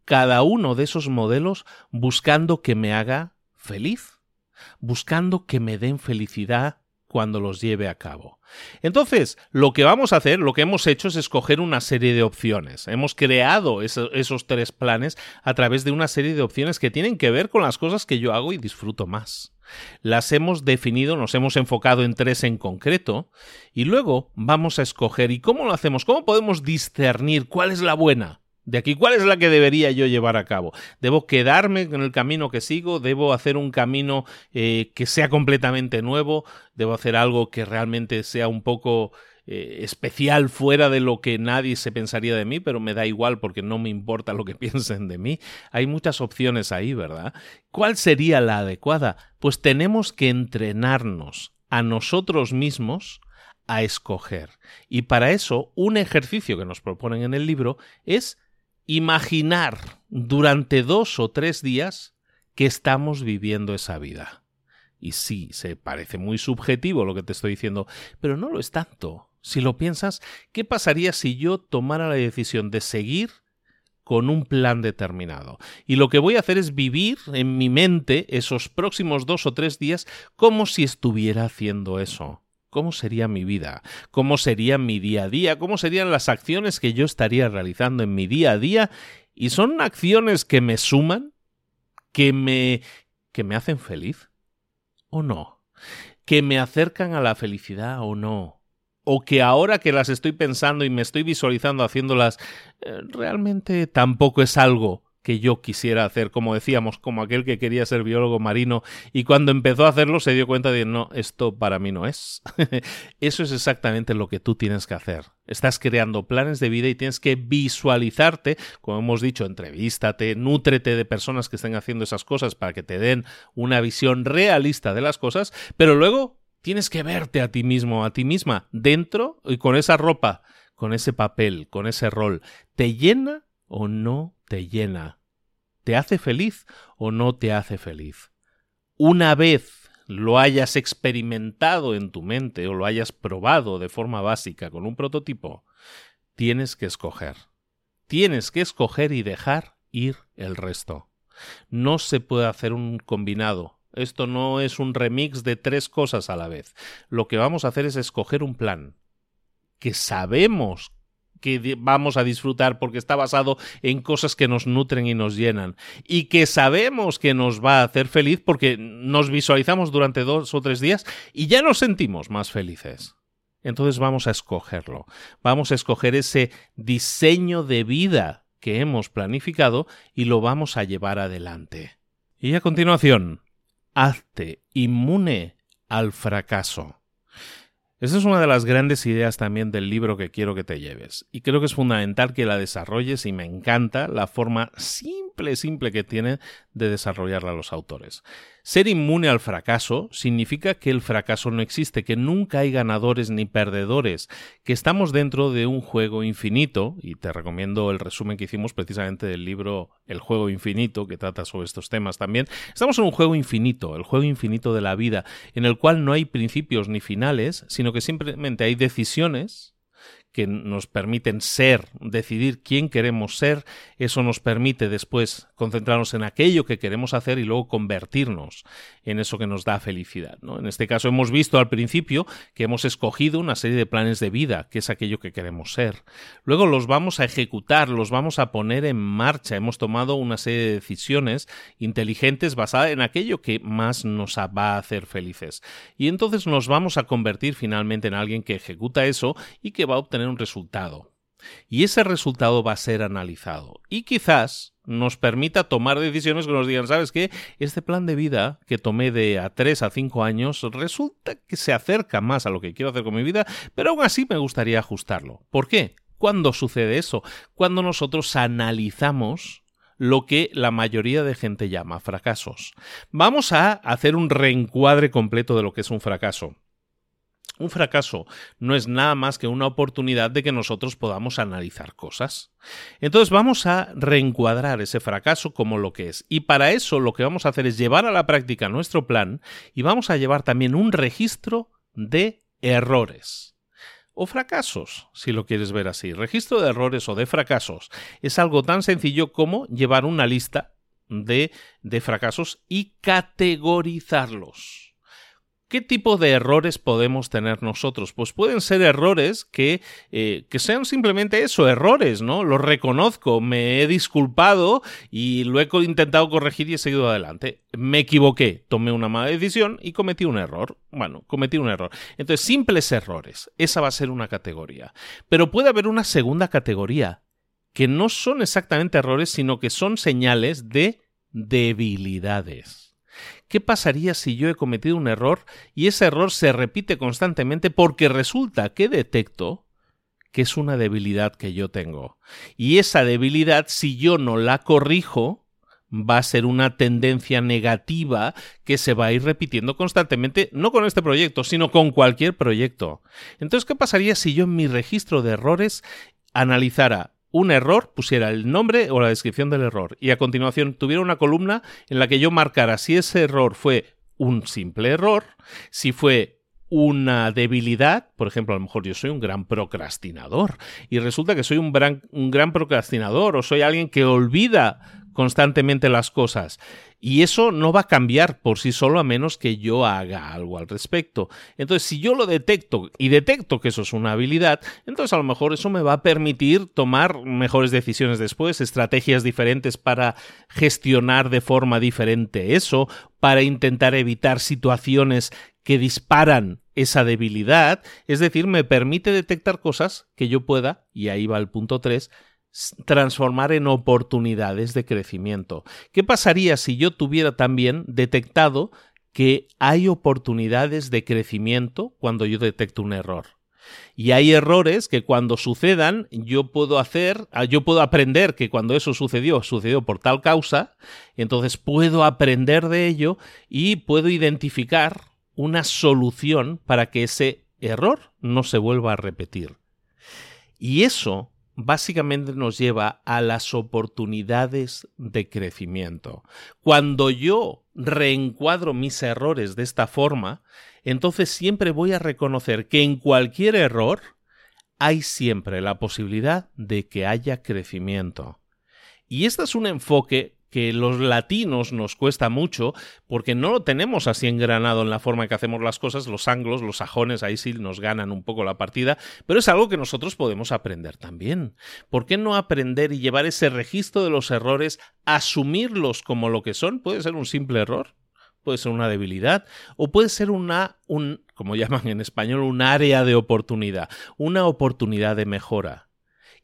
[SPEAKER 2] cada uno de esos modelos buscando que me haga feliz, buscando que me den felicidad cuando los lleve a cabo. Entonces, lo que vamos a hacer, lo que hemos hecho es escoger una serie de opciones. Hemos creado esos tres planes a través de una serie de opciones que tienen que ver con las cosas que yo hago y disfruto más. Las hemos definido, nos hemos enfocado en tres en concreto y luego vamos a escoger. ¿Y cómo lo hacemos? ¿Cómo podemos discernir cuál es la buena? De aquí, ¿cuál es la que debería yo llevar a cabo? ¿Debo quedarme en el camino que sigo? ¿Debo hacer un camino eh, que sea completamente nuevo? ¿Debo hacer algo que realmente sea un poco eh, especial fuera de lo que nadie se pensaría de mí, pero me da igual porque no me importa lo que piensen de mí? Hay muchas opciones ahí, ¿verdad? ¿Cuál sería la adecuada? Pues tenemos que entrenarnos a nosotros mismos a escoger. Y para eso, un ejercicio que nos proponen en el libro es imaginar durante dos o tres días que estamos viviendo esa vida. Y sí, se parece muy subjetivo lo que te estoy diciendo, pero no lo es tanto. Si lo piensas, ¿qué pasaría si yo tomara la decisión de seguir con un plan determinado? Y lo que voy a hacer es vivir en mi mente esos próximos dos o tres días como si estuviera haciendo eso cómo sería mi vida, cómo sería mi día a día, cómo serían las acciones que yo estaría realizando en mi día a día y son acciones que me suman, que me que me hacen feliz o no, que me acercan a la felicidad o no, o que ahora que las estoy pensando y me estoy visualizando haciéndolas, eh, realmente tampoco es algo que yo quisiera hacer, como decíamos, como aquel que quería ser biólogo marino y cuando empezó a hacerlo se dio cuenta de no, esto para mí no es. Eso es exactamente lo que tú tienes que hacer. Estás creando planes de vida y tienes que visualizarte, como hemos dicho, entrevístate, nútrete de personas que estén haciendo esas cosas para que te den una visión realista de las cosas, pero luego tienes que verte a ti mismo, a ti misma, dentro y con esa ropa, con ese papel, con ese rol. ¿Te llena o no te llena? ¿Te hace feliz o no te hace feliz? Una vez lo hayas experimentado en tu mente o lo hayas probado de forma básica con un prototipo, tienes que escoger. Tienes que escoger y dejar ir el resto. No se puede hacer un combinado. Esto no es un remix de tres cosas a la vez. Lo que vamos a hacer es escoger un plan que sabemos que vamos a disfrutar porque está basado en cosas que nos nutren y nos llenan y que sabemos que nos va a hacer feliz porque nos visualizamos durante dos o tres días y ya nos sentimos más felices. Entonces vamos a escogerlo. Vamos a escoger ese diseño de vida que hemos planificado y lo vamos a llevar adelante. Y a continuación, hazte inmune al fracaso. Esa es una de las grandes ideas también del libro que quiero que te lleves. Y creo que es fundamental que la desarrolles y me encanta la forma simple, simple que tiene de desarrollarla los autores. Ser inmune al fracaso significa que el fracaso no existe, que nunca hay ganadores ni perdedores, que estamos dentro de un juego infinito, y te recomiendo el resumen que hicimos precisamente del libro El juego infinito, que trata sobre estos temas también. Estamos en un juego infinito, el juego infinito de la vida, en el cual no hay principios ni finales, sino que simplemente hay decisiones que nos permiten ser, decidir quién queremos ser, eso nos permite después concentrarnos en aquello que queremos hacer y luego convertirnos en eso que nos da felicidad. ¿no? En este caso hemos visto al principio que hemos escogido una serie de planes de vida, que es aquello que queremos ser. Luego los vamos a ejecutar, los vamos a poner en marcha. Hemos tomado una serie de decisiones inteligentes basadas en aquello que más nos va a hacer felices. Y entonces nos vamos a convertir finalmente en alguien que ejecuta eso y que va a obtener un resultado. Y ese resultado va a ser analizado. Y quizás nos permita tomar decisiones que nos digan, ¿sabes qué? Este plan de vida que tomé de a 3 a 5 años resulta que se acerca más a lo que quiero hacer con mi vida, pero aún así me gustaría ajustarlo. ¿Por qué? ¿Cuándo sucede eso? Cuando nosotros analizamos lo que la mayoría de gente llama fracasos. Vamos a hacer un reencuadre completo de lo que es un fracaso. Un fracaso no es nada más que una oportunidad de que nosotros podamos analizar cosas. Entonces vamos a reencuadrar ese fracaso como lo que es. Y para eso lo que vamos a hacer es llevar a la práctica nuestro plan y vamos a llevar también un registro de errores. O fracasos, si lo quieres ver así. Registro de errores o de fracasos es algo tan sencillo como llevar una lista de, de fracasos y categorizarlos. ¿Qué tipo de errores podemos tener nosotros? Pues pueden ser errores que, eh, que sean simplemente eso, errores, ¿no? Los reconozco, me he disculpado y lo he intentado corregir y he seguido adelante. Me equivoqué, tomé una mala decisión y cometí un error. Bueno, cometí un error. Entonces, simples errores. Esa va a ser una categoría. Pero puede haber una segunda categoría, que no son exactamente errores, sino que son señales de debilidades. ¿Qué pasaría si yo he cometido un error y ese error se repite constantemente porque resulta que detecto que es una debilidad que yo tengo? Y esa debilidad, si yo no la corrijo, va a ser una tendencia negativa que se va a ir repitiendo constantemente, no con este proyecto, sino con cualquier proyecto. Entonces, ¿qué pasaría si yo en mi registro de errores analizara un error, pusiera el nombre o la descripción del error. Y a continuación tuviera una columna en la que yo marcara si ese error fue un simple error, si fue una debilidad, por ejemplo, a lo mejor yo soy un gran procrastinador y resulta que soy un gran, un gran procrastinador o soy alguien que olvida constantemente las cosas. Y eso no va a cambiar por sí solo a menos que yo haga algo al respecto. Entonces, si yo lo detecto y detecto que eso es una habilidad, entonces a lo mejor eso me va a permitir tomar mejores decisiones después, estrategias diferentes para gestionar de forma diferente eso, para intentar evitar situaciones que disparan esa debilidad, es decir, me permite detectar cosas que yo pueda, y ahí va el punto 3, transformar en oportunidades de crecimiento. ¿Qué pasaría si yo tuviera también detectado que hay oportunidades de crecimiento cuando yo detecto un error? Y hay errores que cuando sucedan yo puedo hacer, ah, yo puedo aprender que cuando eso sucedió, sucedió por tal causa, entonces puedo aprender de ello y puedo identificar una solución para que ese error no se vuelva a repetir. Y eso básicamente nos lleva a las oportunidades de crecimiento. Cuando yo reencuadro mis errores de esta forma, entonces siempre voy a reconocer que en cualquier error hay siempre la posibilidad de que haya crecimiento. Y este es un enfoque que los latinos nos cuesta mucho porque no lo tenemos así engranado en la forma en que hacemos las cosas. Los anglos, los sajones, ahí sí nos ganan un poco la partida, pero es algo que nosotros podemos aprender también. ¿Por qué no aprender y llevar ese registro de los errores, asumirlos como lo que son? Puede ser un simple error, puede ser una debilidad o puede ser una, un, como llaman en español, un área de oportunidad, una oportunidad de mejora.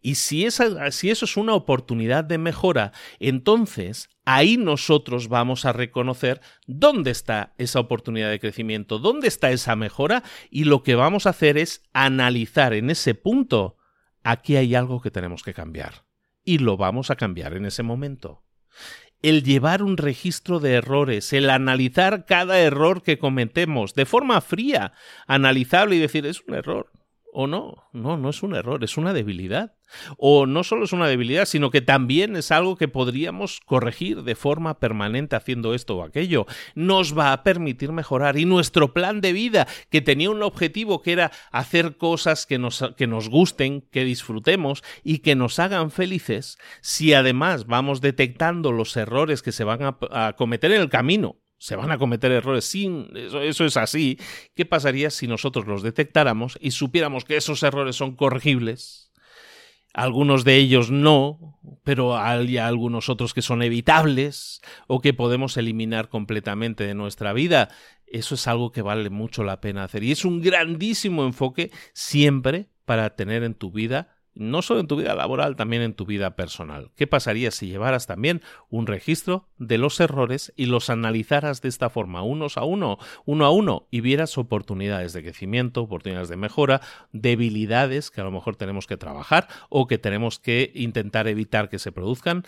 [SPEAKER 2] Y si, esa, si eso es una oportunidad de mejora, entonces ahí nosotros vamos a reconocer dónde está esa oportunidad de crecimiento, dónde está esa mejora y lo que vamos a hacer es analizar en ese punto, aquí hay algo que tenemos que cambiar. Y lo vamos a cambiar en ese momento el llevar un registro de errores, el analizar cada error que cometemos de forma fría, analizable y decir, es un error, o no, no, no es un error, es una debilidad. O no solo es una debilidad, sino que también es algo que podríamos corregir de forma permanente haciendo esto o aquello. Nos va a permitir mejorar. Y nuestro plan de vida, que tenía un objetivo que era hacer cosas que nos, que nos gusten, que disfrutemos y que nos hagan felices, si además vamos detectando los errores que se van a, a cometer en el camino se van a cometer errores sin eso, eso, es así. ¿Qué pasaría si nosotros los detectáramos y supiéramos que esos errores son corregibles? Algunos de ellos no, pero hay algunos otros que son evitables o que podemos eliminar completamente de nuestra vida. Eso es algo que vale mucho la pena hacer y es un grandísimo enfoque siempre para tener en tu vida no solo en tu vida laboral, también en tu vida personal. ¿Qué pasaría si llevaras también un registro de los errores y los analizaras de esta forma, unos a uno, uno a uno, y vieras oportunidades de crecimiento, oportunidades de mejora, debilidades que a lo mejor tenemos que trabajar o que tenemos que intentar evitar que se produzcan?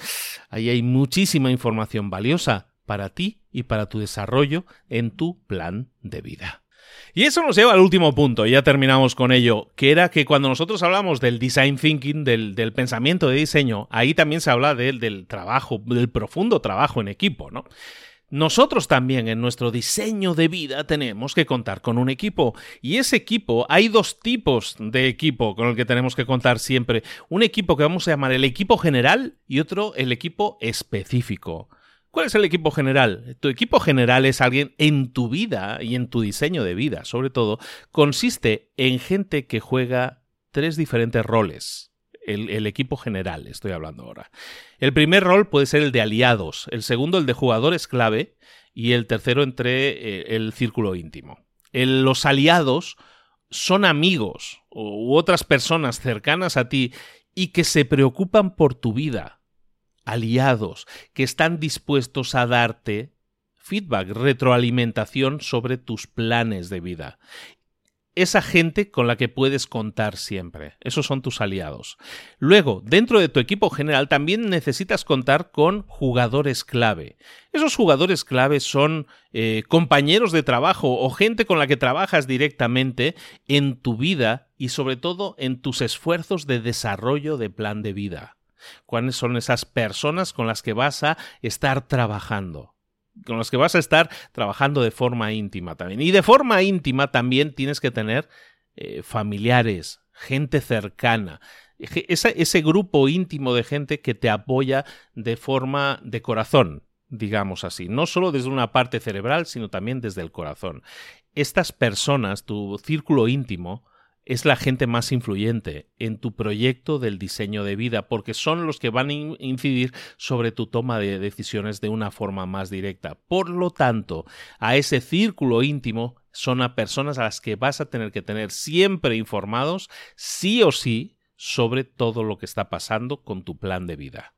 [SPEAKER 2] Ahí hay muchísima información valiosa para ti y para tu desarrollo en tu plan de vida. Y eso nos lleva al último punto, y ya terminamos con ello, que era que cuando nosotros hablamos del design thinking, del, pensamiento de diseño, ahí también se habla del trabajo, del profundo trabajo en equipo, ¿no? Nosotros también en nuestro diseño de vida tenemos que contar con un equipo. Y ese equipo, hay dos tipos de equipo con el que tenemos que contar siempre. Un equipo que vamos a llamar el equipo general y otro el equipo específico. ¿Cuál es el equipo general? Tu equipo general es alguien en tu vida y en tu diseño de vida, sobre todo, consiste en gente que juega tres diferentes roles. El, equipo general, estoy hablando ahora. El primer rol puede ser el de aliados, el segundo el de jugadores clave y el tercero entre eh, el círculo íntimo. los aliados son amigos u otras personas cercanas a ti y que se preocupan por tu vida, aliados que están dispuestos a darte feedback, retroalimentación sobre tus planes de vida. Esa gente con la que puedes contar siempre. Esos son tus aliados. Luego, dentro de tu equipo general también necesitas contar con jugadores clave. Esos jugadores clave son eh, compañeros de trabajo o gente con la que trabajas directamente en tu vida y sobre todo en tus esfuerzos de desarrollo de plan de vida cuáles son esas personas con las que vas a estar trabajando con las que vas a estar trabajando de forma íntima también. Y de forma íntima también tienes que tener eh, familiares, gente cercana, ese, ese grupo íntimo de gente que te apoya de forma de corazón, digamos así, no solo desde una parte cerebral, sino también desde el corazón. Estas personas, tu círculo íntimo, es la gente más influyente en tu proyecto del diseño de vida, porque son los que van a incidir sobre tu toma de decisiones de una forma más directa. Por lo tanto, a ese círculo íntimo son a personas a las que vas a tener que tener siempre informados, sí o sí, sobre todo lo que está pasando con tu plan de vida.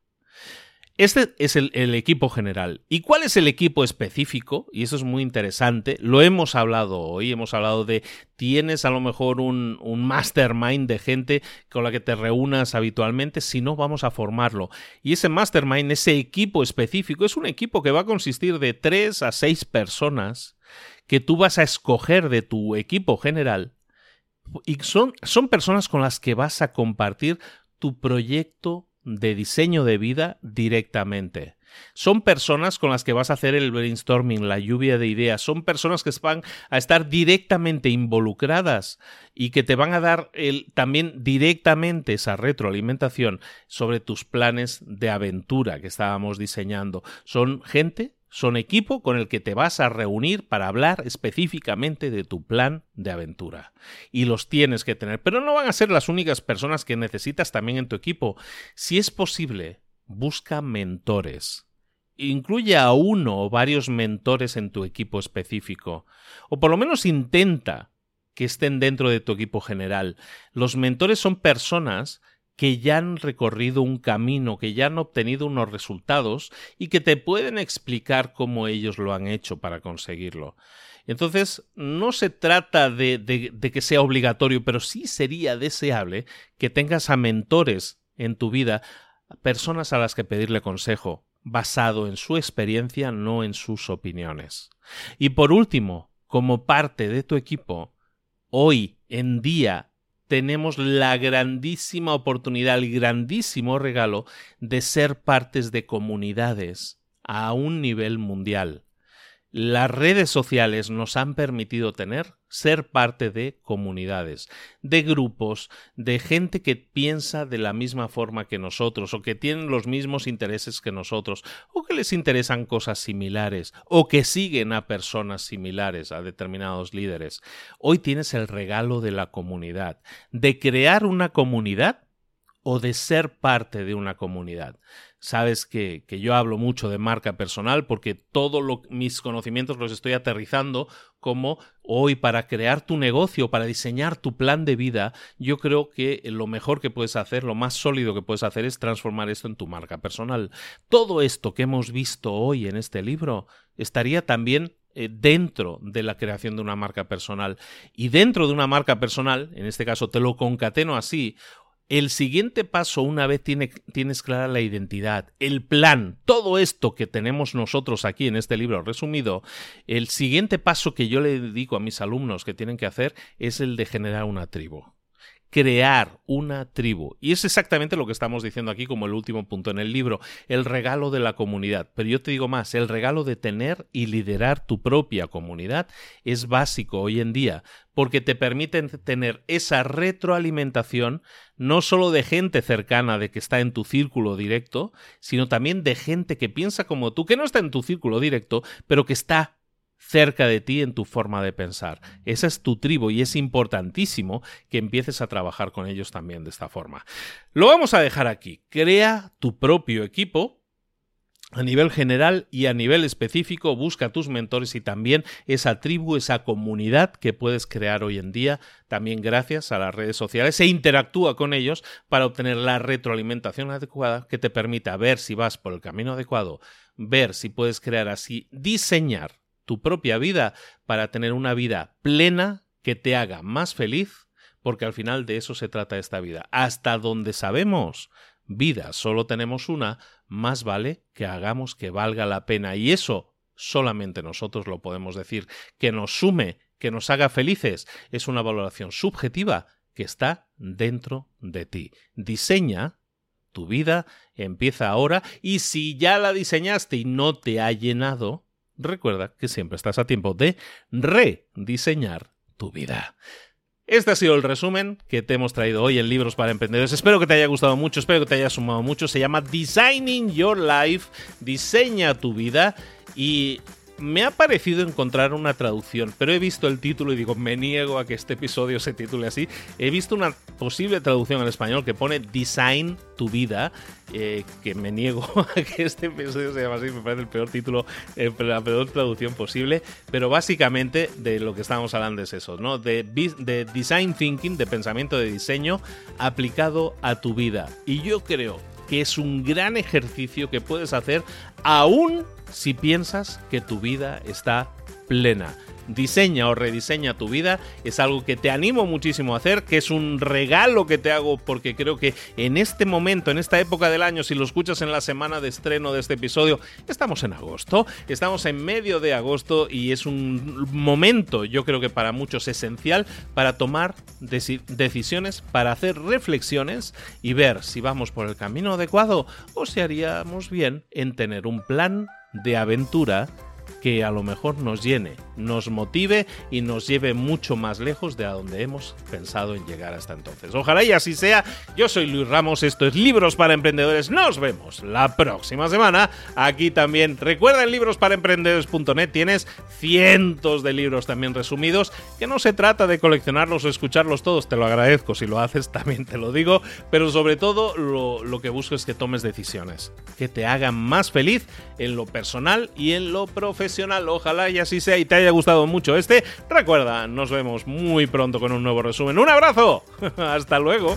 [SPEAKER 2] Este es el, equipo general. ¿Y cuál es el equipo específico? Y eso es muy interesante. Lo hemos hablado hoy, hemos hablado de tienes a lo mejor un, un, mastermind de gente con la que te reúnas habitualmente, si no vamos a formarlo. Y ese mastermind, ese equipo específico, es un equipo que va a consistir de tres a seis personas que tú vas a escoger de tu equipo general. Y son, son personas con las que vas a compartir tu proyecto de diseño de vida directamente. Son personas con las que vas a hacer el brainstorming, la lluvia de ideas. Son personas que van a estar directamente involucradas y que te van a dar también directamente esa retroalimentación sobre tus planes de aventura que estábamos diseñando. Son gente son equipo con el que te vas a reunir para hablar específicamente de tu plan de aventura. Y los tienes que tener, pero no van a ser las únicas personas que necesitas también en tu equipo. Si es posible, busca mentores. Incluye a uno o varios mentores en tu equipo específico. O por lo menos intenta que estén dentro de tu equipo general. Los mentores son personas que ya han recorrido un camino, que ya han obtenido unos resultados y que te pueden explicar cómo ellos lo han hecho para conseguirlo. Entonces, no se trata de, de, que sea obligatorio, pero sí sería deseable que tengas a mentores en tu vida, personas a las que pedirle consejo, basado en su experiencia, no en sus opiniones. Y por último, como parte de tu equipo, hoy en día tenemos la grandísima oportunidad, el grandísimo regalo de ser partes de comunidades a un nivel mundial las redes sociales nos han permitido tener ser parte de comunidades, de grupos, de gente que piensa de la misma forma que nosotros, o que tienen los mismos intereses que nosotros, o que les interesan cosas similares, o que siguen a personas similares, a determinados líderes. Hoy tienes el regalo de la comunidad, de crear una comunidad o de ser parte de una comunidad. Sabes que, que yo hablo mucho de marca personal porque todos mis conocimientos los estoy aterrizando como hoy para crear tu negocio, para diseñar tu plan de vida, yo creo que lo mejor que puedes hacer, lo más sólido que puedes hacer es transformar esto en tu marca personal. Todo esto que hemos visto hoy en este libro estaría también eh, dentro de la creación de una marca personal. Y dentro de una marca personal, en este caso te lo concateno así, el siguiente paso, una vez tienes clara la identidad, el plan, todo esto que tenemos nosotros aquí en este libro resumido, el siguiente paso que yo le digo a mis alumnos que tienen que hacer es el de generar una tribu crear una tribu. Y es exactamente lo que estamos diciendo aquí como el último punto en el libro, el regalo de la comunidad. Pero yo te digo más, el regalo de tener y liderar tu propia comunidad es básico hoy en día, porque te permiten tener esa retroalimentación no solo de gente cercana de que está en tu círculo directo, sino también de gente que piensa como tú, que no está en tu círculo directo, pero que está cerca de ti en tu forma de pensar. Esa es tu tribu y es importantísimo que empieces a trabajar con ellos también de esta forma. Lo vamos a dejar aquí. Crea tu propio equipo. A nivel general y a nivel específico, busca tus mentores y también esa tribu, esa comunidad que puedes crear hoy en día, también gracias a las redes sociales, e interactúa con ellos para obtener la retroalimentación adecuada que te permita ver si vas por el camino adecuado, ver si puedes crear así, diseñar tu propia vida para tener una vida plena que te haga más feliz, porque al final de eso se trata esta vida. Hasta donde sabemos, vida solo tenemos una, más vale que hagamos que valga la pena. Y eso solamente nosotros lo podemos decir. Que nos sume, que nos haga felices, es una valoración subjetiva que está dentro de ti. Diseña tu vida, empieza ahora, y si ya la diseñaste y no te ha llenado, recuerda que siempre estás a tiempo de rediseñar tu vida. Este ha sido el resumen que te hemos traído hoy en Libros para Emprendedores. Espero que te haya gustado mucho, espero que te haya sumado mucho. Se llama Designing Your Life, diseña tu vida y me ha parecido encontrar una traducción, pero he visto el título y digo, me niego a que este episodio se titule así. He visto una posible traducción al español que pone Design tu vida, eh, que me niego a que este episodio se llame así, me parece el peor título, eh, la peor traducción posible, pero básicamente de lo que estamos hablando es eso, ¿no? De design thinking, de pensamiento de diseño aplicado a tu vida. Y yo creo que es un gran ejercicio que puedes hacer aún si piensas que tu vida está plena. Diseña o rediseña tu vida. Es algo que te animo muchísimo a hacer, que es un regalo que te hago porque creo que en este momento, en esta época del año, si lo escuchas en la semana de estreno de este episodio, estamos en agosto, estamos en medio de agosto y es un momento, yo creo que para muchos esencial, para tomar decisiones, para hacer reflexiones y ver si vamos por el camino adecuado o si haríamos bien en tener un plan de aventura que a lo mejor nos llene, nos motive y nos lleve mucho más lejos de a donde hemos pensado en llegar hasta entonces. Ojalá y así sea. Yo soy Luis Ramos, esto es Libros para Emprendedores. Nos vemos la próxima semana. Aquí también, recuerda en librosparaemprendedores.net tienes cientos de libros también resumidos, que no se trata de coleccionarlos o escucharlos todos, te lo agradezco si lo haces, también te lo digo, pero sobre todo lo, lo que busco es que tomes decisiones, que te hagan más feliz en lo personal y en lo profesional Ojalá y así sea y te haya gustado mucho este. Recuerda, nos vemos muy pronto con un nuevo resumen. Un abrazo. Hasta luego.